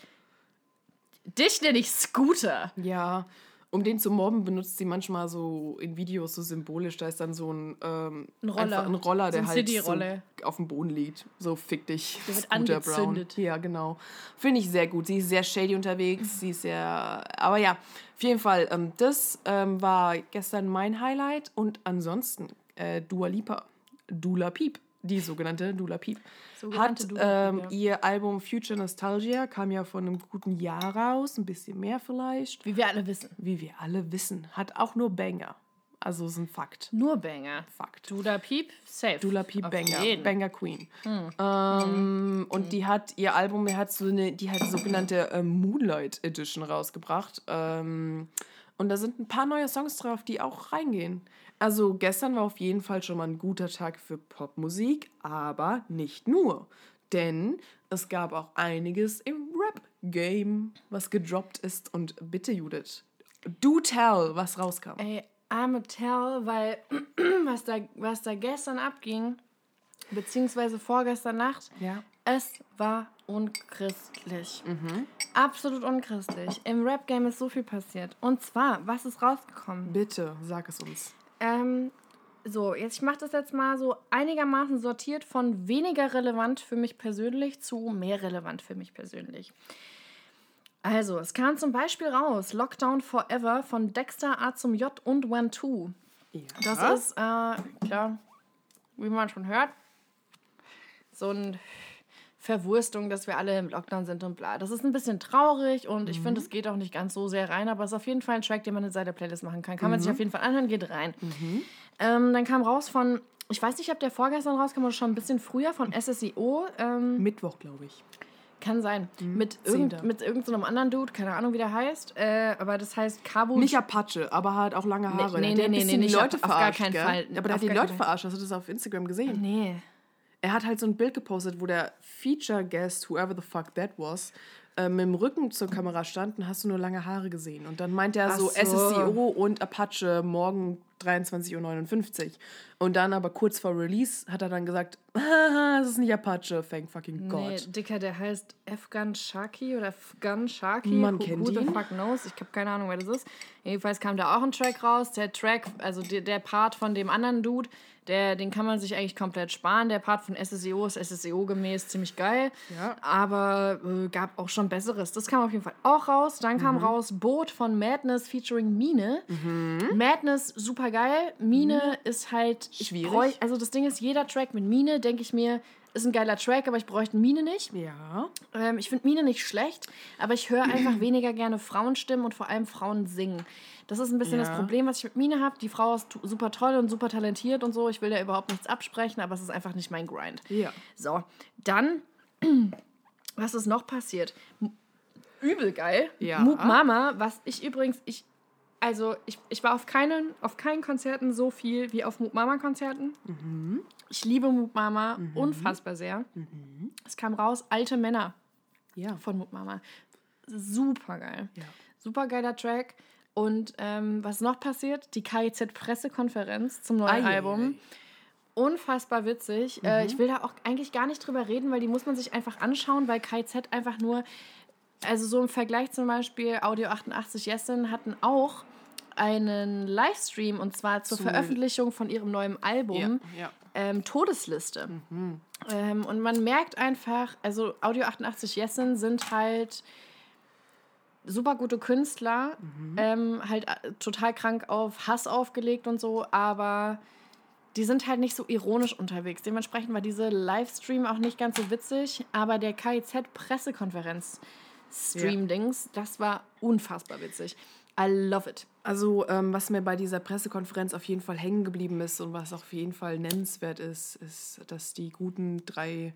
dich nenne ich Scooter. Ja, um den zu mobben, benutzt sie manchmal so in Videos so symbolisch. Da ist dann so ein, ähm, Ein Roller. ein Roller, So der ein halt City-Roller. so auf dem Boden liegt. So fick dich. Der wird Scooter angezündet. Brown. Ja, genau. Finde ich sehr gut. Sie ist sehr shady unterwegs. Sie ist sehr. Aber ja, auf jeden Fall. Ähm, das ähm, war gestern mein Highlight. Und ansonsten äh, Dua Lipa. Dula Piep. Die sogenannte Dula Piep. Sogenannte Hat Dula ähm, ja. ihr Album Future Nostalgia, kam ja vor einem guten Jahr raus, ein bisschen mehr vielleicht Wie wir alle wissen. wie wir alle wissen, hat auch nur Banger. Also ist ein Fakt. Nur Banger. Fakt. Dula Piep, safe. Dula Peep Auf Banger. jeden. Banger Queen. Ähm, Und die hat ihr Album, die hat so eine, die hat sogenannte ähm, Moonlight Edition rausgebracht. Ähm, und da sind ein paar neue Songs drauf, die auch reingehen. Also gestern war auf jeden Fall schon mal ein guter Tag für Popmusik, aber nicht nur. Denn es gab auch einiges im Rap-Game, was gedroppt ist. Und bitte, Judith, do tell, was rauskam. Ey, I'm a tell, weil was da, was da gestern abging, beziehungsweise vorgestern Nacht, Ja. es war unchristlich. Absolut unchristlich. Im Rap-Game ist so viel passiert. Und zwar, was ist rausgekommen? Bitte, sag es uns. Ähm, so, jetzt ich mache das jetzt mal so einigermaßen sortiert von weniger relevant für mich persönlich zu mehr relevant für mich persönlich. Also, es kam zum Beispiel raus Lockdown Forever von Dexter A zum J und One Two. Das ist, äh, klar, wie man schon hört, so ein Verwurstung, dass wir alle im Lockdown sind und bla. Das ist ein bisschen traurig und ich Mhm. finde, es geht auch nicht ganz so sehr rein, aber es ist auf jeden Fall ein Track, den man in seiner Playlist machen kann. Kann man Mhm. sich auf jeden Fall anhören, geht rein. Ähm, dann kam raus von, ich weiß nicht, ob der vorgestern rauskam oder schon ein bisschen früher, von SSIO. Ähm, Mittwoch, glaube ich. kann sein. Mit, irgend, mit irgendeinem anderen Dude, keine Ahnung, wie der heißt. Äh, aber das heißt Cabo. Nicht Apache, aber hat auch lange Haare. nee, nee, nee, bisschen nicht die Leute auf- auf gar verarscht, keinen gell? Fall. Aber der hat die Leute verarscht. Hast du das auf Instagram gesehen? Nee. Er hat halt so ein Bild gepostet, wo der Feature Guest, whoever the fuck that was, äh, mit dem Rücken zur Kamera stand und hast du nur lange Haare gesehen. Und dann meint er so, so. SSCO und Apache morgen 23.59 Uhr. Und dann aber kurz vor Release hat er dann gesagt, haha, es ist nicht Apache, thank fucking God. Nee, Dicker, der heißt Afghan Shaki oder Afghan Shaki. Man who, kennt who the ihn. fuck knows? Ich habe keine Ahnung, wer das ist. Jedenfalls kam da auch ein Track raus. Der Track, also der, der Part von dem anderen Dude, der, den kann man sich eigentlich komplett sparen. Der Part von SSEO ist SSEO gemäß ziemlich geil. Ja. Aber äh, gab auch schon Besseres. Das kam auf jeden Fall auch raus. Dann kam Mhm. raus Boot von Madness featuring Mine. Madness, super geil. Mine ist halt. Schwierig. bräuch- Also das Ding ist, jeder Track mit Mine, denke ich mir, ist ein geiler Track, aber ich bräuchte Mine nicht. Ja. Ähm, ich finde Mine nicht schlecht, aber ich höre einfach weniger gerne Frauenstimmen und vor allem Frauen singen. Das ist ein bisschen Ja. das Problem, was ich mit Mine habe. Die Frau ist super toll und super talentiert und so. Ich will da überhaupt nichts absprechen, aber es ist einfach nicht mein Grind. Ja. So, dann, was ist noch passiert? Übel geil. Ja. Moop Mama, was ich übrigens, ich, also ich, ich war auf keinen, auf keinen Konzerten so viel wie auf Moop Mama Konzerten. Ich liebe Moop Mama unfassbar sehr. Es kam raus, alte Männer Ja. von Moop Mama. Super geil. Ja. Super geiler Track. Und ähm, was noch passiert? Die KIZ-Pressekonferenz zum neuen ei, Album. Unfassbar witzig. Äh, ich will da auch eigentlich gar nicht drüber reden, weil die muss man sich einfach anschauen, weil KIZ einfach nur, also so im Vergleich zum Beispiel Audio 88 Yesin hatten auch einen Livestream und zwar zur Zu- Veröffentlichung von ihrem neuen Album Ja. ja. ähm, Todesliste. Ähm, und man merkt einfach, also Audio 88 Jessen sind halt super gute Künstler, ähm, halt äh, total krank auf Hass aufgelegt und so, aber die sind halt nicht so ironisch unterwegs. Dementsprechend war diese Livestream auch nicht ganz so witzig, aber der KIZ-Pressekonferenz Stream-Dings, das war unfassbar witzig. I love it. Also, ähm, was mir bei dieser Pressekonferenz auf jeden Fall hängen geblieben ist und was auf jeden Fall nennenswert ist, ist, dass die guten drei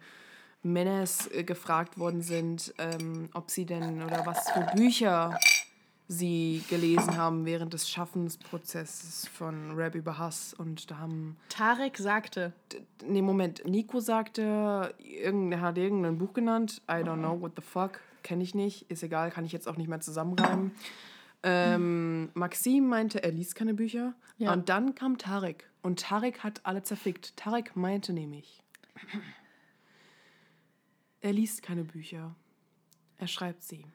Männers äh, gefragt worden sind, ähm, ob sie denn oder was für Bücher sie gelesen haben während des Schaffensprozesses von Rap über Hass. Und da haben Tarek sagte, Nee, Moment. Nico sagte, irgendein, er hat irgendein Buch genannt. I don't know, what the fuck. Kenne ich nicht. Ist egal, kann ich jetzt auch nicht mehr zusammenreimen. Ähm, Maxim meinte, er liest keine Bücher. Ja. Und dann kam Tarek. Und Tarek hat alle zerfickt. Tarek meinte nämlich, er liest keine Bücher. Er schreibt sie.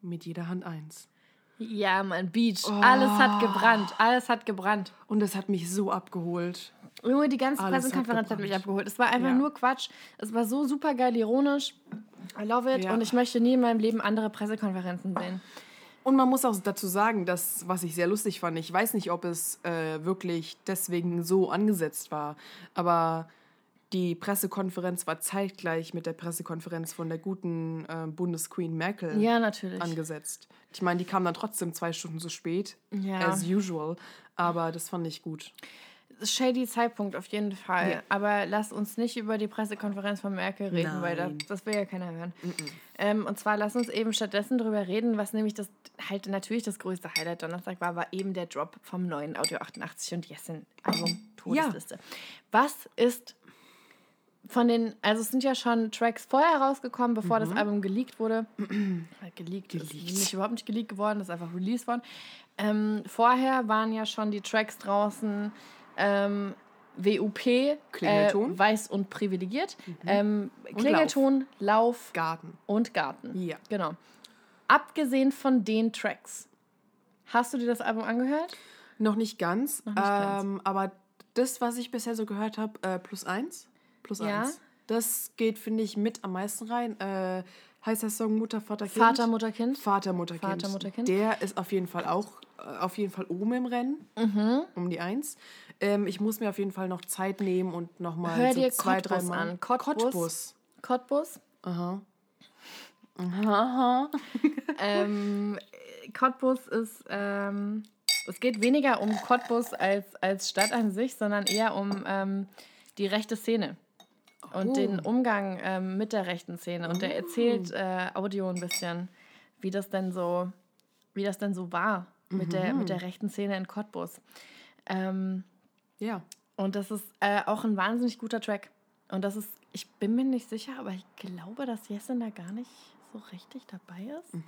Mit jeder Hand eins. Ja, Mann, Beach, alles hat gebrannt, alles hat gebrannt. Und das hat mich so abgeholt. Junge, die ganze Alles hat Pressekonferenz hat mich gebrannt. abgeholt. Es war einfach Ja. nur Quatsch. Es war so super geil ironisch. I love it. Ja. Und ich möchte nie in meinem Leben andere Pressekonferenzen sehen. Und man muss auch dazu sagen, dass, was ich sehr lustig fand, ich weiß nicht, ob es äh, wirklich deswegen so angesetzt war, aber die Pressekonferenz war zeitgleich mit der Pressekonferenz von der guten äh, Bundesqueen Merkel Ja, natürlich. angesetzt. Ich meine, die kam dann trotzdem zwei Stunden zu spät, Ja. as usual, aber das fand ich gut. Shady Zeitpunkt auf jeden Fall. Ja. Aber lass uns nicht über die Pressekonferenz von Merkel reden, weil das, Nein. das will ja keiner hören. Ähm, und zwar lass uns eben stattdessen darüber reden, was nämlich das halt natürlich das größte Highlight Donnerstag war, war eben der Drop vom neuen Audio 88 und Jessen Album Todesliste. Was ist von den, also es sind ja schon Tracks vorher rausgekommen, bevor das Album geleakt wurde. Äh, geleakt, ist Geleakt. nicht überhaupt nicht geleakt geworden, das ist einfach released worden. Ähm, vorher waren ja schon die Tracks draußen ähm, WUP, Klingelton. Äh, weiß und privilegiert, ähm, Klingelton, Lauf. Garten. und Garten. Ja. Genau. Abgesehen von den Tracks, hast du dir das Album angehört? Noch nicht ganz, Noch nicht ganz. ähm, aber das, was ich bisher so gehört habe, äh, plus eins. Plus Ja. eins. Das geht, finde ich, mit am meisten rein. Äh, heißt der Song Mutter, Vater, Kind? Vater, Mutter, Kind. Vater, Mutter, Kind. Vater, Mutter, Kind. Der ist auf jeden Fall auch äh, auf jeden Fall oben im Rennen. Mhm. Um die Eins. Ähm, ich muss mir auf jeden Fall noch Zeit nehmen und nochmal so dir zwei, Cottbus drei Mal. an. Cottbus. Cottbus. Cottbus. Aha. Aha. ähm, Cottbus ist, ähm, es geht weniger um Cottbus als, als Stadt an sich, sondern eher um ähm, die rechte Szene und Oh. den Umgang ähm, mit der rechten Szene. Und der erzählt äh, Audio ein bisschen, wie das denn so, wie das denn so war mit, der, mit der rechten Szene in Cottbus. Ähm, Ja. und das ist äh, auch ein wahnsinnig guter Track. Und das ist, ich bin mir nicht sicher, aber ich glaube, dass Jessen da gar nicht so richtig dabei ist.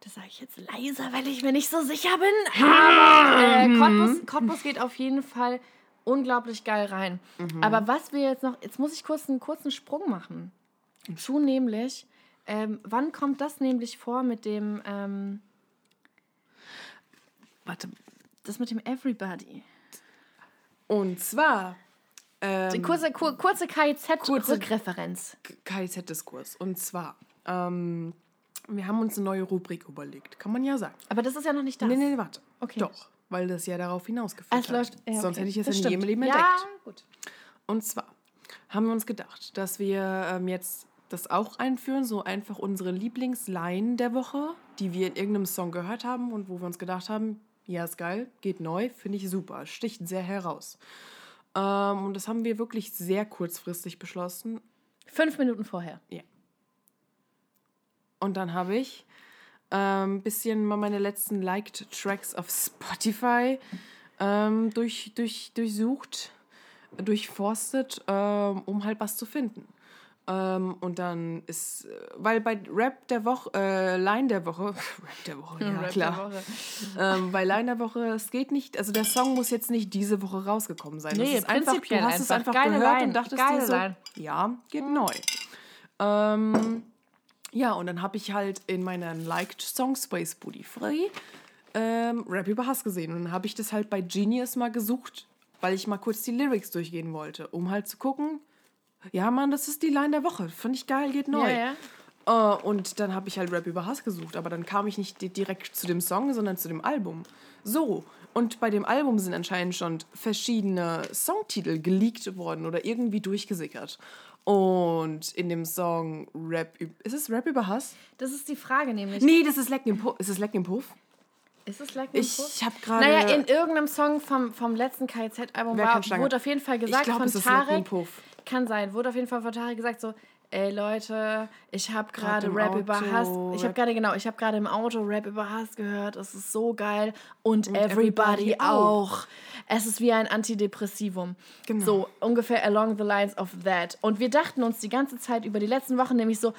Das sage ich jetzt leiser, weil ich mir nicht so sicher bin. Aber äh, Cottbus, Cottbus geht auf jeden Fall unglaublich geil rein. Aber was wir jetzt noch, jetzt muss ich kurz einen kurzen Sprung machen. Zu nämlich, ähm, wann kommt das nämlich vor mit dem, ähm, Warte. das mit dem Everybody? Und zwar ähm, Kurze, kur, kurze Kurze- KIZ-Rückreferenz. KIZ-Diskurs. Und zwar, ähm, wir haben uns eine neue Rubrik überlegt. Kann man ja sagen. Aber das ist ja noch nicht das. Nee, nee, warte. Okay. Doch, weil das ja darauf hinausgeführt Es hat. ja, Sonst okay. hätte ich es ja Das im stimmt. Leben Ja, entdeckt. gut. Und zwar haben wir uns gedacht, dass wir ähm, jetzt das auch einführen, so einfach unsere Lieblingsline der Woche, die wir in irgendeinem Song gehört haben und wo wir uns gedacht haben, ja, ist geil, geht neu, finde ich super, sticht sehr heraus. Ähm, und das haben wir wirklich sehr kurzfristig beschlossen. Fünf Minuten vorher. Und dann habe ich ähm, bisschen mal meine letzten Liked Tracks auf Spotify ähm, durch, durch, durchsucht, durchforstet, ähm, um halt was zu finden. Ähm, und dann ist, weil bei Rap der Woche, äh, Line der Woche, Rap der Woche, ja Rap der klar. Woche. Ähm, bei Line der Woche, es geht nicht, also der Song muss jetzt nicht diese Woche rausgekommen sein. Nee, das ist einfach, du hast es einfach. einfach Geile gehört Line, und dachtest geile dir so, Line. ja, geht neu. Ähm, ja, und dann habe ich halt in meiner Liked Song Space Booty Free ähm, Rap über Hass gesehen. Und dann habe ich das halt bei Genius mal gesucht, weil ich mal kurz die Lyrics durchgehen wollte, um halt zu gucken, ja, Mann, das ist die Line der Woche. Fand ich geil, geht neu. Ja, ja. Äh, und dann habe ich halt Rap über Hass gesucht, aber dann kam ich nicht di- direkt zu dem Song, sondern zu dem Album. So, und bei dem Album sind anscheinend schon verschiedene Songtitel geleakt worden oder irgendwie durchgesickert. Und in dem Song Rap, ist es Rap über Hass? Das ist die Frage nämlich. Nee, das ist Lecken im Puff. Ist es Lecken im Puff? Ist es Like Ich habe gerade. Naja, in irgendeinem Song vom, vom letzten KZ-Album wurde auf jeden Fall gesagt ich glaube, von es ist Lecken im Tarek. Puff. Kann sein, wurde auf jeden Fall von Tarek gesagt so, ey Leute, ich habe gerade Rap über Auto, Hass, ich habe gerade genau, ich habe gerade im Auto Rap über Hass gehört, es ist so geil und, everybody, everybody auch. auch. Es ist wie ein Antidepressivum. Genau. So ungefähr along the lines of that. Und wir dachten uns die ganze Zeit über die letzten Wochen nämlich so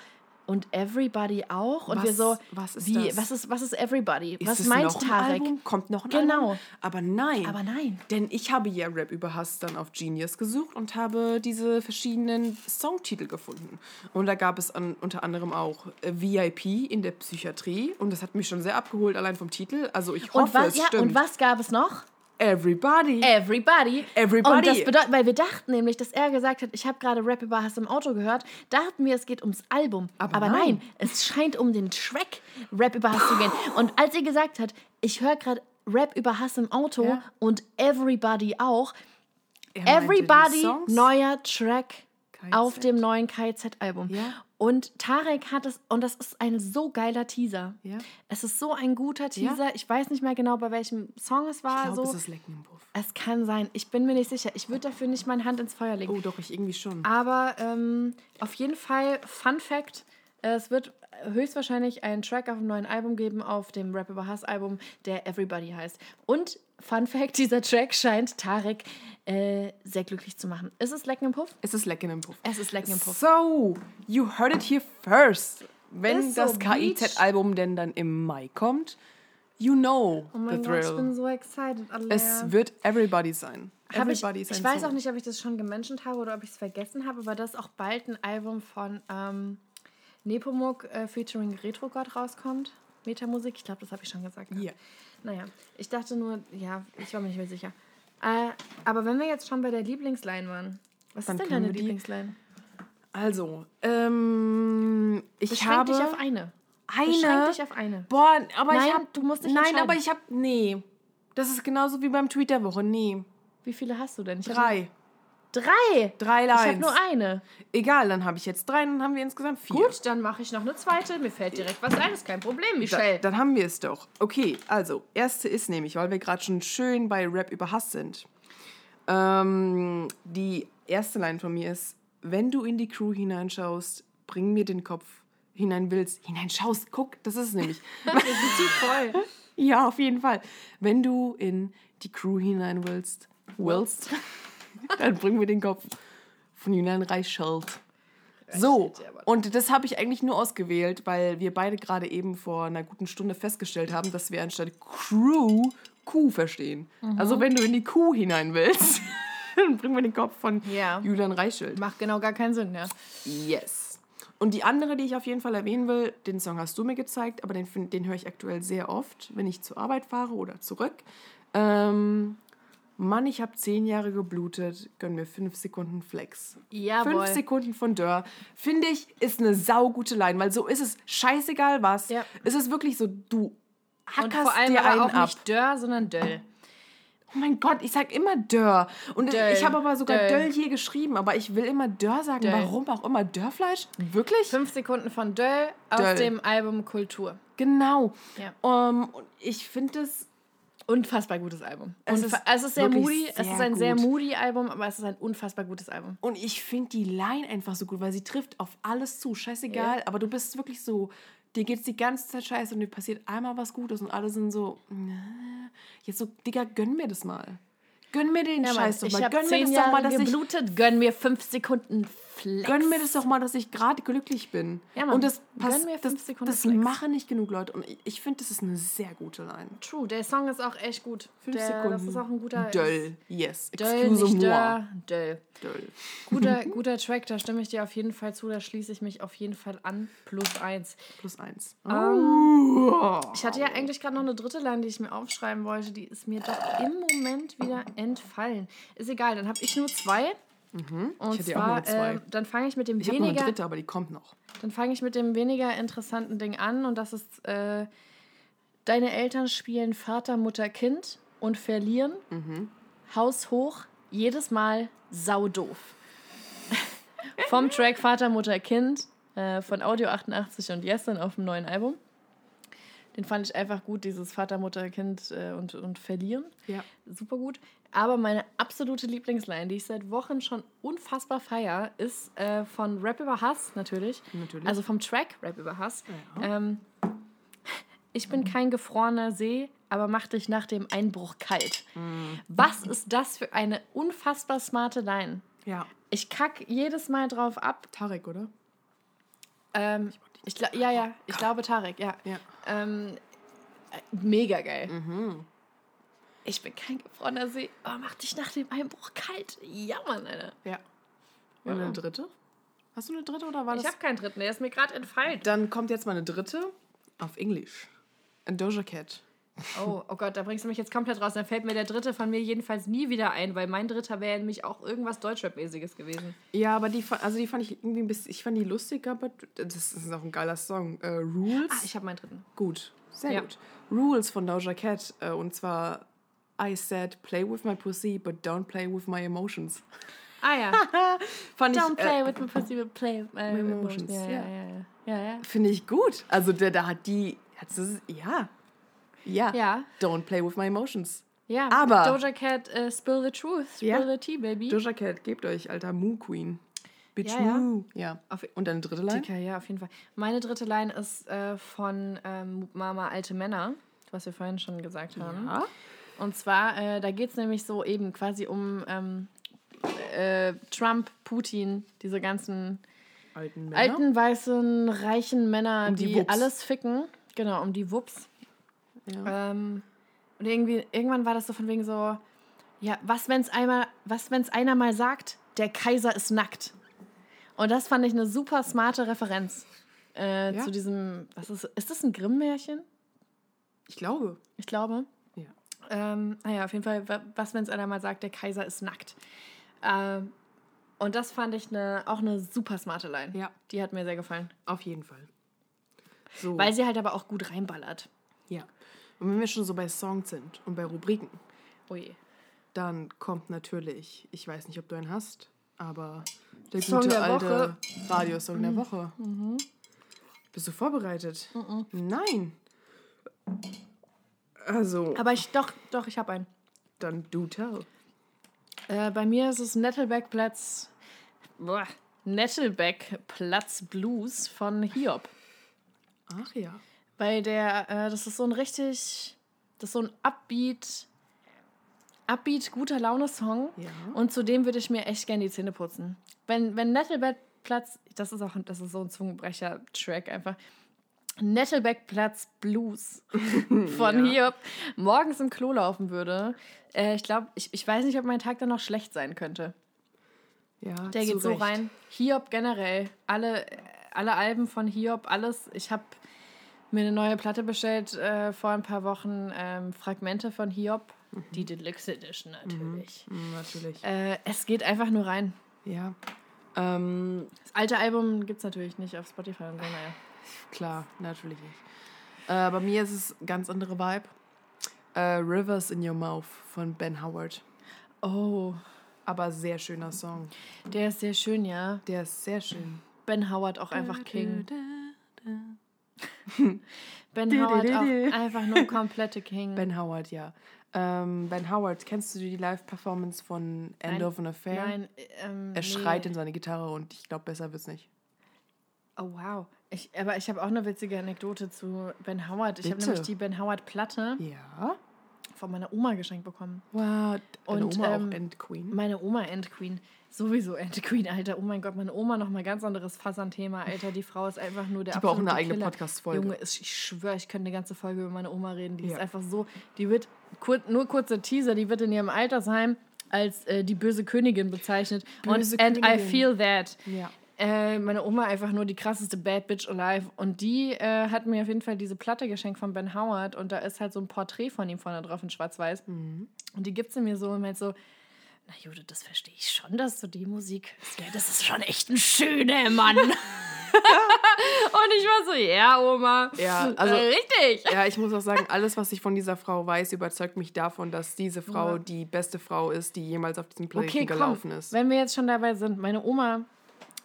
und everybody auch und wir Was- so was ist wie das? was ist was ist everybody? Ist was es meint noch ein Tarek? Album? Kommt noch ein Genau. Album? Aber nein. Aber nein. Denn ich habe ja Rap über Hass dann auf Genius gesucht und habe diese verschiedenen Songtitel gefunden. Und da gab es an, unter anderem auch äh, VIP in der Psychiatrie. Und das hat mich schon sehr abgeholt, allein vom Titel. Also ich hoffe, Und was, es ja, stimmt. und was gab es noch? Everybody. Everybody. Everybody. Und das bedeutet, weil wir dachten nämlich, dass er gesagt hat, ich habe gerade Rap über Hass im Auto gehört, dachten wir, es geht ums Album. Aber Aber, nein. nein. es scheint um den Track Rap über Hass zu gehen. Und als er gesagt hat, ich höre gerade Rap über Hass im Auto Ja. und Everybody auch, Er Everybody, neuer Track KIZ. auf dem neuen KIZ-Album. Ja. Und Tarek hat es, und das ist ein so geiler Teaser. Ja. Es ist so ein guter Teaser. Ich weiß nicht mehr genau, bei welchem Song es war. Ich glaube, so. es ist Lecken im Puff. Es kann sein. Ich bin mir nicht sicher. Ich würde dafür nicht meine Hand ins Feuer legen. Oh, doch, ich irgendwie schon. Aber ähm, auf jeden Fall, Fun Fact: Es wird höchstwahrscheinlich einen Track auf dem neuen Album geben, auf dem Rap über Hass Album, der Everybody heißt. Und Fun Fact: Dieser Track scheint Tarek äh, sehr glücklich zu machen. Ist es Lecken im Puff? Es ist Lecken im Puff. Es ist Lecken im Puff. So, you heard it here first. Wenn Ist so, das KIZ-Album denn dann im Mai kommt, you know Oh mein the Gott, ich thrill. bin so excited. Alea. es wird Everybody sein. Hab ich, Everybody ist ich weiß Song. auch nicht, ob ich das schon gemenschent habe oder ob ich es vergessen habe, aber dass auch bald ein Album von ähm, Nepomuk äh, featuring Retrogod rauskommt. Metamusik, ich glaube, das habe ich schon gesagt. Ja. Naja, ich dachte nur, ja, ich war mir nicht mehr sicher. Äh, aber wenn wir jetzt schon bei der Lieblingsline waren, was Dann ist denn deine die- Lieblingsline? Also, ähm, ich Beschränk habe dich auf eine. eine. Beschränk dich auf eine. Boah, aber Nein, ich habe. du musst dich Nein, aber ich habe. Nee. Das ist genauso wie beim Tweet der Woche. Nee. Wie viele hast du denn? Ich Drei. Drei. Drei Ich habe Lines. nur eine. Egal, dann habe ich jetzt drei, dann haben wir insgesamt vier. Gut, dann mache ich noch eine zweite. Mir fällt direkt was ein, ist kein Problem, Da, Michelle. dann haben wir es doch. Okay, also, erste ist nämlich, weil wir gerade schon schön bei Rap über Hass sind. Ähm, die erste Line von mir ist, wenn du in die Crew hineinschaust, bring mir den Kopf hinein willst. Hineinschaust, guck, das ist es nämlich. Wir sind zu voll. ja, auf jeden Fall. Wenn du in die Crew hinein willst, willst, dann bring mir den Kopf von Julian Reichelt. So, und das habe ich eigentlich nur ausgewählt, weil wir beide gerade eben vor einer guten Stunde festgestellt haben, dass wir anstatt Crew Kuh verstehen. Mhm. Also wenn du in die Kuh hinein willst, dann bring mir den Kopf von Ja. Julian Reichelt. Macht genau gar keinen Sinn, ja. Yes. Und die andere, die ich auf jeden Fall erwähnen will, den Song hast du mir gezeigt, aber den, den höre ich aktuell sehr oft, wenn ich zur Arbeit fahre oder zurück. Ähm, Mann, ich habe zehn Jahre geblutet, gönn mir fünf Sekunden Flex. Jawohl. Fünf Sekunden von Dörr, finde ich, ist eine saugute Line, weil so ist es scheißegal was. Ja. Es ist wirklich so, du Und hackerst vor allem dir aber auch ab. nicht Dörr, sondern Döll. Oh mein Gott, ich sag immer Dörr. Und Döll. ich habe aber sogar Döll. Döll hier geschrieben, aber ich will immer Dörr sagen. Döll. Warum auch immer? Dörrfleisch? Wirklich? Fünf Sekunden von Döll aus dem Album Kultur. Genau. Ja. Um, und ich finde es. Unfassbar gutes Album. Es ist es ist sehr moody, es sehr ist ein sehr gut. moody Album, aber es ist ein unfassbar gutes Album. Und ich finde die Line einfach so gut, weil sie trifft auf alles zu. Scheißegal, Ja. aber du bist wirklich so. Dir geht's die ganze Zeit scheiße und dir passiert einmal was Gutes und alle sind so. Jetzt so, Digga, gönn mir das mal. Gönn mir den Ja, Scheiß doch ich mal. habe Gönn mir das Jahre doch mal, dass ich geblutet, gönn mir fünf Sekunden Flex. Gönn mir das doch mal, dass ich gerade glücklich bin. Ja, Mann. und das, Gönn pass, mir das, fünf Sekunden das machen nicht genug Leute. Und ich, ich finde, das ist eine sehr gute Line. True, der Song ist auch echt gut. Fünf der, Sekunden. Das ist auch ein guter... Döll. Yes. Döll, Excuse nicht moi. Döll. Döll. Guter, guter Track, da stimme ich dir auf jeden Fall zu, da schließe ich mich auf jeden Fall an. Plus eins. Plus eins. Ähm, Oh. Ich hatte ja eigentlich gerade noch eine dritte Line, die ich mir aufschreiben wollte. Die ist mir doch im Moment wieder entfallen. Ist egal, dann habe ich nur zwei. Und Mhm. Ich hätte ja auch zwar, nur zwei. ähm, dann fange ich mit dem Ich habe noch eine weniger, dritte, aber die kommt noch. dann fange ich mit dem weniger interessanten Ding an und das ist äh, deine Eltern spielen Vater, Mutter, Kind und verlieren. Mhm. Haus hoch, jedes Mal saudoof. Vom Track Vater, Mutter, Kind äh, von Audio 88 und Yesin auf dem neuen Album. Den fand ich einfach gut, dieses Vater, Mutter, Kind äh, und, und Verlieren. Ja. Super gut. Aber meine absolute Lieblingsline, die ich seit Wochen schon unfassbar feier, ist äh, von Rap über Hass natürlich. Natürlich. Also vom Track Rap über Hass. Ja. Ähm, ich bin kein gefrorener See, aber mach dich nach dem Einbruch kalt. Mhm. Was ist das für eine unfassbar smarte Line? Ja. Ich kack jedes Mal drauf ab. Tarek, oder? Ähm, ich gla- ja, ja, ich glaube Tarek, ja. Ja. Ähm, äh, mega geil. Mhm. Ich bin kein gefrorener See, aber mach dich nach dem Einbruch kalt. Ja, Mann, Alter. Ja. Und eine dritte? Hast du eine dritte oder war Ich das? habe keinen dritten, der ist mir gerade entfallen. Dann kommt jetzt mal eine dritte auf Englisch. A Doja Cat. Oh, oh Gott, da bringst du mich jetzt komplett raus. Dann fällt mir der dritte von mir jedenfalls nie wieder ein, weil mein dritter wäre nämlich auch irgendwas Deutschrap-mäßiges gewesen. Ja, aber die, also die fand ich irgendwie ein bisschen, ich fand die lustig, aber das ist auch ein geiler Song. Äh, Rules. Ah, ich habe meinen dritten. Gut, sehr Ja. gut. Rules von Doja Cat äh, und zwar I said play with my pussy, but don't play with my emotions. Ah ja. Fand Don't ich, play äh, with my pussy, but play with my emotions, emotions. Ja, ja. ja, ja. ja. ja. Finde ich gut. Also der, da hat die, hat ja, ja, Ja. Don't play with my emotions. Ja, Aber- Doja Cat, äh, spill the truth, spill Ja. the tea, baby. Doja Cat, gebt euch, alter Moo Queen. Bitch Ja, ja. Moo. Ja. Auf- Und deine dritte Line? Dicker, ja, auf jeden Fall. Meine dritte Line ist äh, von ähm, Mama Alte Männer, was wir vorhin schon gesagt haben. Ja. Und zwar, äh, da geht es nämlich so eben quasi um ähm, äh, Trump, Putin, diese ganzen Alten alten, weißen, reichen Männer, Um die die, alles ficken. Genau, um die Wups. Ja. Ähm, und irgendwie, irgendwann war das so von wegen so, ja, was wenn's einmal, was wenn's einer mal sagt, der Kaiser ist nackt. Und das fand ich eine super smarte Referenz äh, Ja? zu diesem, was ist, ist das ein Grimm-Märchen? Ich glaube. Ich glaube. Ja. Ähm, naja, auf jeden Fall, wa- was wenn's einer mal sagt, der Kaiser ist nackt. Ähm, und das fand ich ne, auch eine super smarte Line. Ja. Die hat mir sehr gefallen. Auf jeden Fall. So. Weil sie halt aber auch gut reinballert. Ja. Und wenn wir schon so bei Songs sind und bei Rubriken, Oh je. Dann kommt natürlich, ich weiß nicht, ob du einen hast, aber der Song gute der alte Woche. Radiosong der Woche. Bist du vorbereitet? Nein. Also, Aber ich, doch, doch, ich habe einen. dann do tell. Äh, bei mir ist es Nettelbeck-Platz. Nettelbeck-Platz Blues von Hiob. Ach ja. Weil der, äh, das ist so ein richtig, das ist so ein Upbeat, Upbeat, guter Laune-Song. Ja. Und zudem würde ich mir echt gerne die Zähne putzen. Wenn, wenn Nettelbeck-Platz, das ist auch, das ist so ein Zungenbrecher-Track einfach. Nettelbeck-Platz Blues von Hiob morgens im Klo laufen würde. Äh, ich glaube, ich, ich weiß nicht, ob mein Tag dann noch schlecht sein könnte. Ja, Der geht so rein. Hiob generell. Alle, alle Alben von Hiob, alles. Ich habe mir eine neue Platte bestellt äh, vor ein paar Wochen. Ähm, Fragmente von Hiob. Die Deluxe Edition natürlich. Mm, natürlich. Äh, es geht einfach nur rein. Ja. Ähm, Das alte Album gibt es natürlich nicht auf Spotify und so, naja. klar, natürlich nicht. Äh, bei mir ist es ganz andere Vibe. Äh, Rivers in Your Mouth von Ben Howard. Oh, Aber sehr schöner Song. der ist sehr schön, ja. Der ist sehr schön. Ben Howard auch einfach King. Ben Howard auch einfach nur komplette King. Ben Howard, ja. Ähm, ben Howard, kennst du die Live-Performance von End Nein. of an Affair? Nein, ähm, Er nee. schreit in seine Gitarre und ich glaube, besser wird's nicht. Oh wow. Ich, aber ich habe auch eine witzige Anekdote zu Ben Howard. Ich habe nämlich die Ben Howard Platte Ja. von meiner Oma geschenkt bekommen. Wow. Deine Und, Oma ähm, auch End Queen. Meine Oma End Queen. Sowieso End Queen, Alter. Oh mein Gott, meine Oma noch mal ganz anderes Fass an Thema, Alter. Die Frau ist einfach nur der Die braucht eine absolute eigene. Podcast-Folge. Junge, ist- ich schwöre, ich könnte eine ganze Folge über meine Oma reden. Die ist Ja. einfach so, die wird, kur, nur kurzer Teaser, die wird in ihrem Altersheim als äh, die böse Königin bezeichnet. Böse und and I Königin. feel that. Ja. Äh, meine Oma einfach nur die krasseste Bad Bitch alive. Und die äh, hat mir auf jeden Fall diese Platte geschenkt von Ben Howard. Und da ist halt so ein Porträt von ihm vorne drauf in Schwarz-Weiß. Mhm. Und die gibt sie mir so und meint so, na Jude, das verstehe ich schon, dass du die Musik hörst. Ja, das ist schon echt ein schöner Mann. und ich war so, ja, Oma. Ja, also- äh, richtig. Ja, ich muss auch sagen, alles, was ich von dieser Frau weiß, überzeugt mich davon, dass diese Frau Ja. die beste Frau ist, die jemals auf diesem Planeten Okay, komm, gelaufen ist. wenn wir jetzt schon dabei sind, meine Oma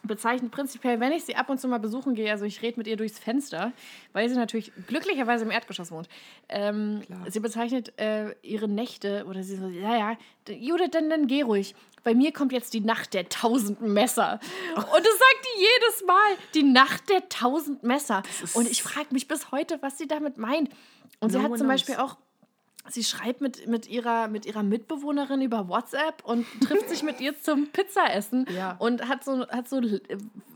bezeichnet prinzipiell, wenn ich sie ab und zu mal besuchen gehe, also ich rede mit ihr durchs Fenster, weil sie natürlich glücklicherweise im Erdgeschoss wohnt. Ähm, sie bezeichnet äh, ihre Nächte oder sie so, ja, ja, Judith, dann, dann geh ruhig. Bei mir kommt jetzt die Nacht der tausend Messer. Und das sagt die jedes Mal. Die Nacht der tausend Messer. Und ich frage mich bis heute, was sie damit meint. Und sie No hat zum knows. Beispiel auch sie schreibt mit, mit, ihrer, mit ihrer Mitbewohnerin über WhatsApp und trifft sich mit ihr zum Pizzaessen Ja. und hat so, hat so äh,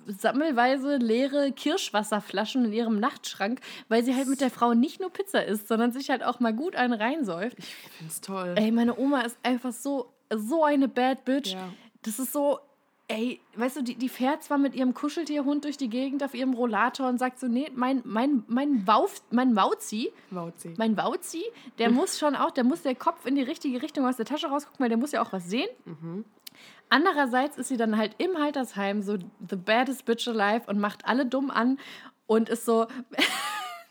sammelweise leere Kirschwasserflaschen in ihrem Nachtschrank, weil sie halt mit der Frau nicht nur Pizza isst, sondern sich halt auch mal gut einen reinsäuft. Ich find's toll. Ey, meine Oma ist einfach so, so eine Bad Bitch. Ja. Das ist so, ey, weißt du, die, die fährt zwar mit ihrem Kuscheltierhund durch die Gegend auf ihrem Rollator und sagt so, nee, mein, mein, mein, Wauf, mein Wauzi, Wauzi. mein Wauzi, der muss schon auch, der muss der Kopf in die richtige Richtung aus der Tasche rausgucken, weil der muss ja auch was sehen. Andererseits ist sie dann halt im Altersheim so the baddest bitch alive und macht alle dumm an und ist so.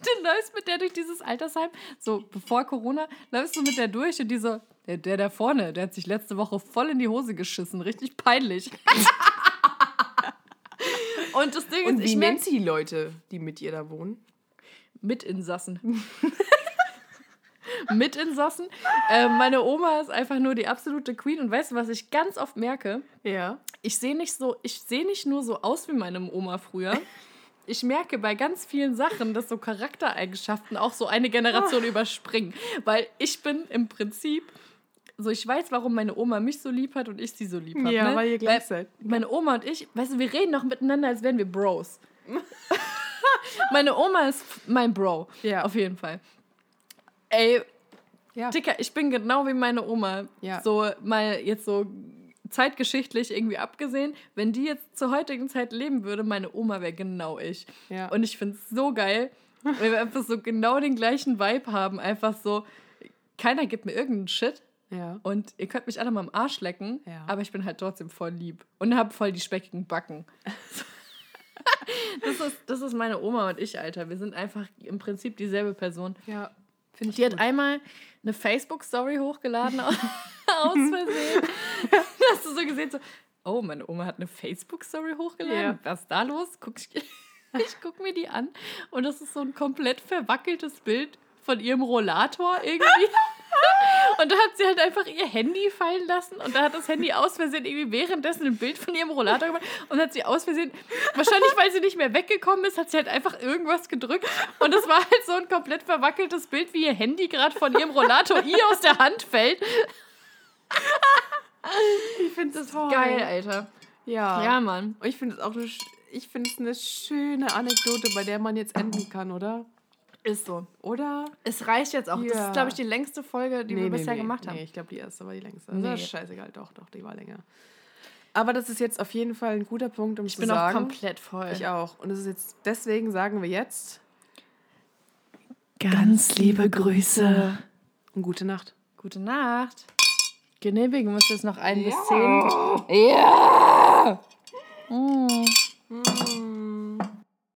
Du läufst mit der durch dieses Altersheim, so bevor Corona, läufst du mit der durch und die so, der, der da vorne, der hat sich letzte Woche voll in die Hose geschissen, richtig peinlich. und das Ding Und ist, wie ich nennt sie die Leute, die mit ihr da wohnen? Mitinsassen. Mitinsassen. Äh, meine Oma ist einfach nur die absolute Queen. Und weißt du, was ich ganz oft merke? Ja. Ich sehe nicht so, ich sehe nicht nur so aus wie meine Oma früher. Ich merke bei ganz vielen Sachen, dass so Charaktereigenschaften auch so eine Generation überspringen. Weil ich bin im Prinzip, so ich weiß, warum meine Oma mich so lieb hat und ich sie so lieb habe. Ja, ne? weil ihr gleich seid. Meine Oma und ich, weißt du, wir reden noch miteinander, als wären wir Bros. meine Oma ist mein Bro. Ja. Auf jeden Fall. Ey, Ja. Dicker, ich bin genau wie meine Oma. Ja. So mal jetzt so zeitgeschichtlich irgendwie abgesehen, wenn die jetzt zur heutigen Zeit leben würde, meine Oma wäre genau ich. Ja. Und ich finde es so geil, weil wir einfach so genau den gleichen Vibe haben. Einfach so, keiner gibt mir irgendeinen Shit. Ja. Und ihr könnt mich alle mal am Arsch lecken, Ja. aber ich bin halt trotzdem voll lieb und habe voll die speckigen Backen. das, ist, das ist meine Oma und ich, Alter. Wir sind einfach im Prinzip dieselbe Person. Ja. Finde ich Die hat gut. einmal eine Facebook-Story hochgeladen aus Versehen. hast du so gesehen, so, oh, meine Oma hat eine Facebook-Story hochgeladen. Ja. Was ist da los? Guck ich, ich guck mir die an und das ist so ein komplett verwackeltes Bild von ihrem Rollator irgendwie. Und da hat sie halt einfach ihr Handy fallen lassen und da hat das Handy aus Versehen irgendwie währenddessen ein Bild von ihrem Rollator gemacht und hat sie aus Versehen, wahrscheinlich weil sie nicht mehr weggekommen ist, hat sie halt einfach irgendwas gedrückt und es war halt so ein komplett verwackeltes Bild, wie ihr Handy gerade von ihrem Rollator ihr aus der Hand fällt. Ich finde das toll. Geil, Alter. Ja. Ja, Mann. Und ich finde es auch eine, ich finde es eine schöne Anekdote, bei der man jetzt enden kann, oder? Ist so. Oder? Es reicht jetzt auch. Das Ja. ist, glaube ich, die längste Folge, die wir bisher gemacht haben. Nee, ich glaube, die erste war die längste. Nee. Also, scheißegal, doch, doch, die war länger. Aber das ist jetzt auf jeden Fall ein guter Punkt, um Ich zu bin auch sagen. komplett voll. Ich auch. Und es ist jetzt, deswegen sagen wir jetzt Ganz liebe Grüße. und gute Nacht. Gute Nacht. Genehmigen muss jetzt noch ein bis zehn. Ja! Mm. Mm.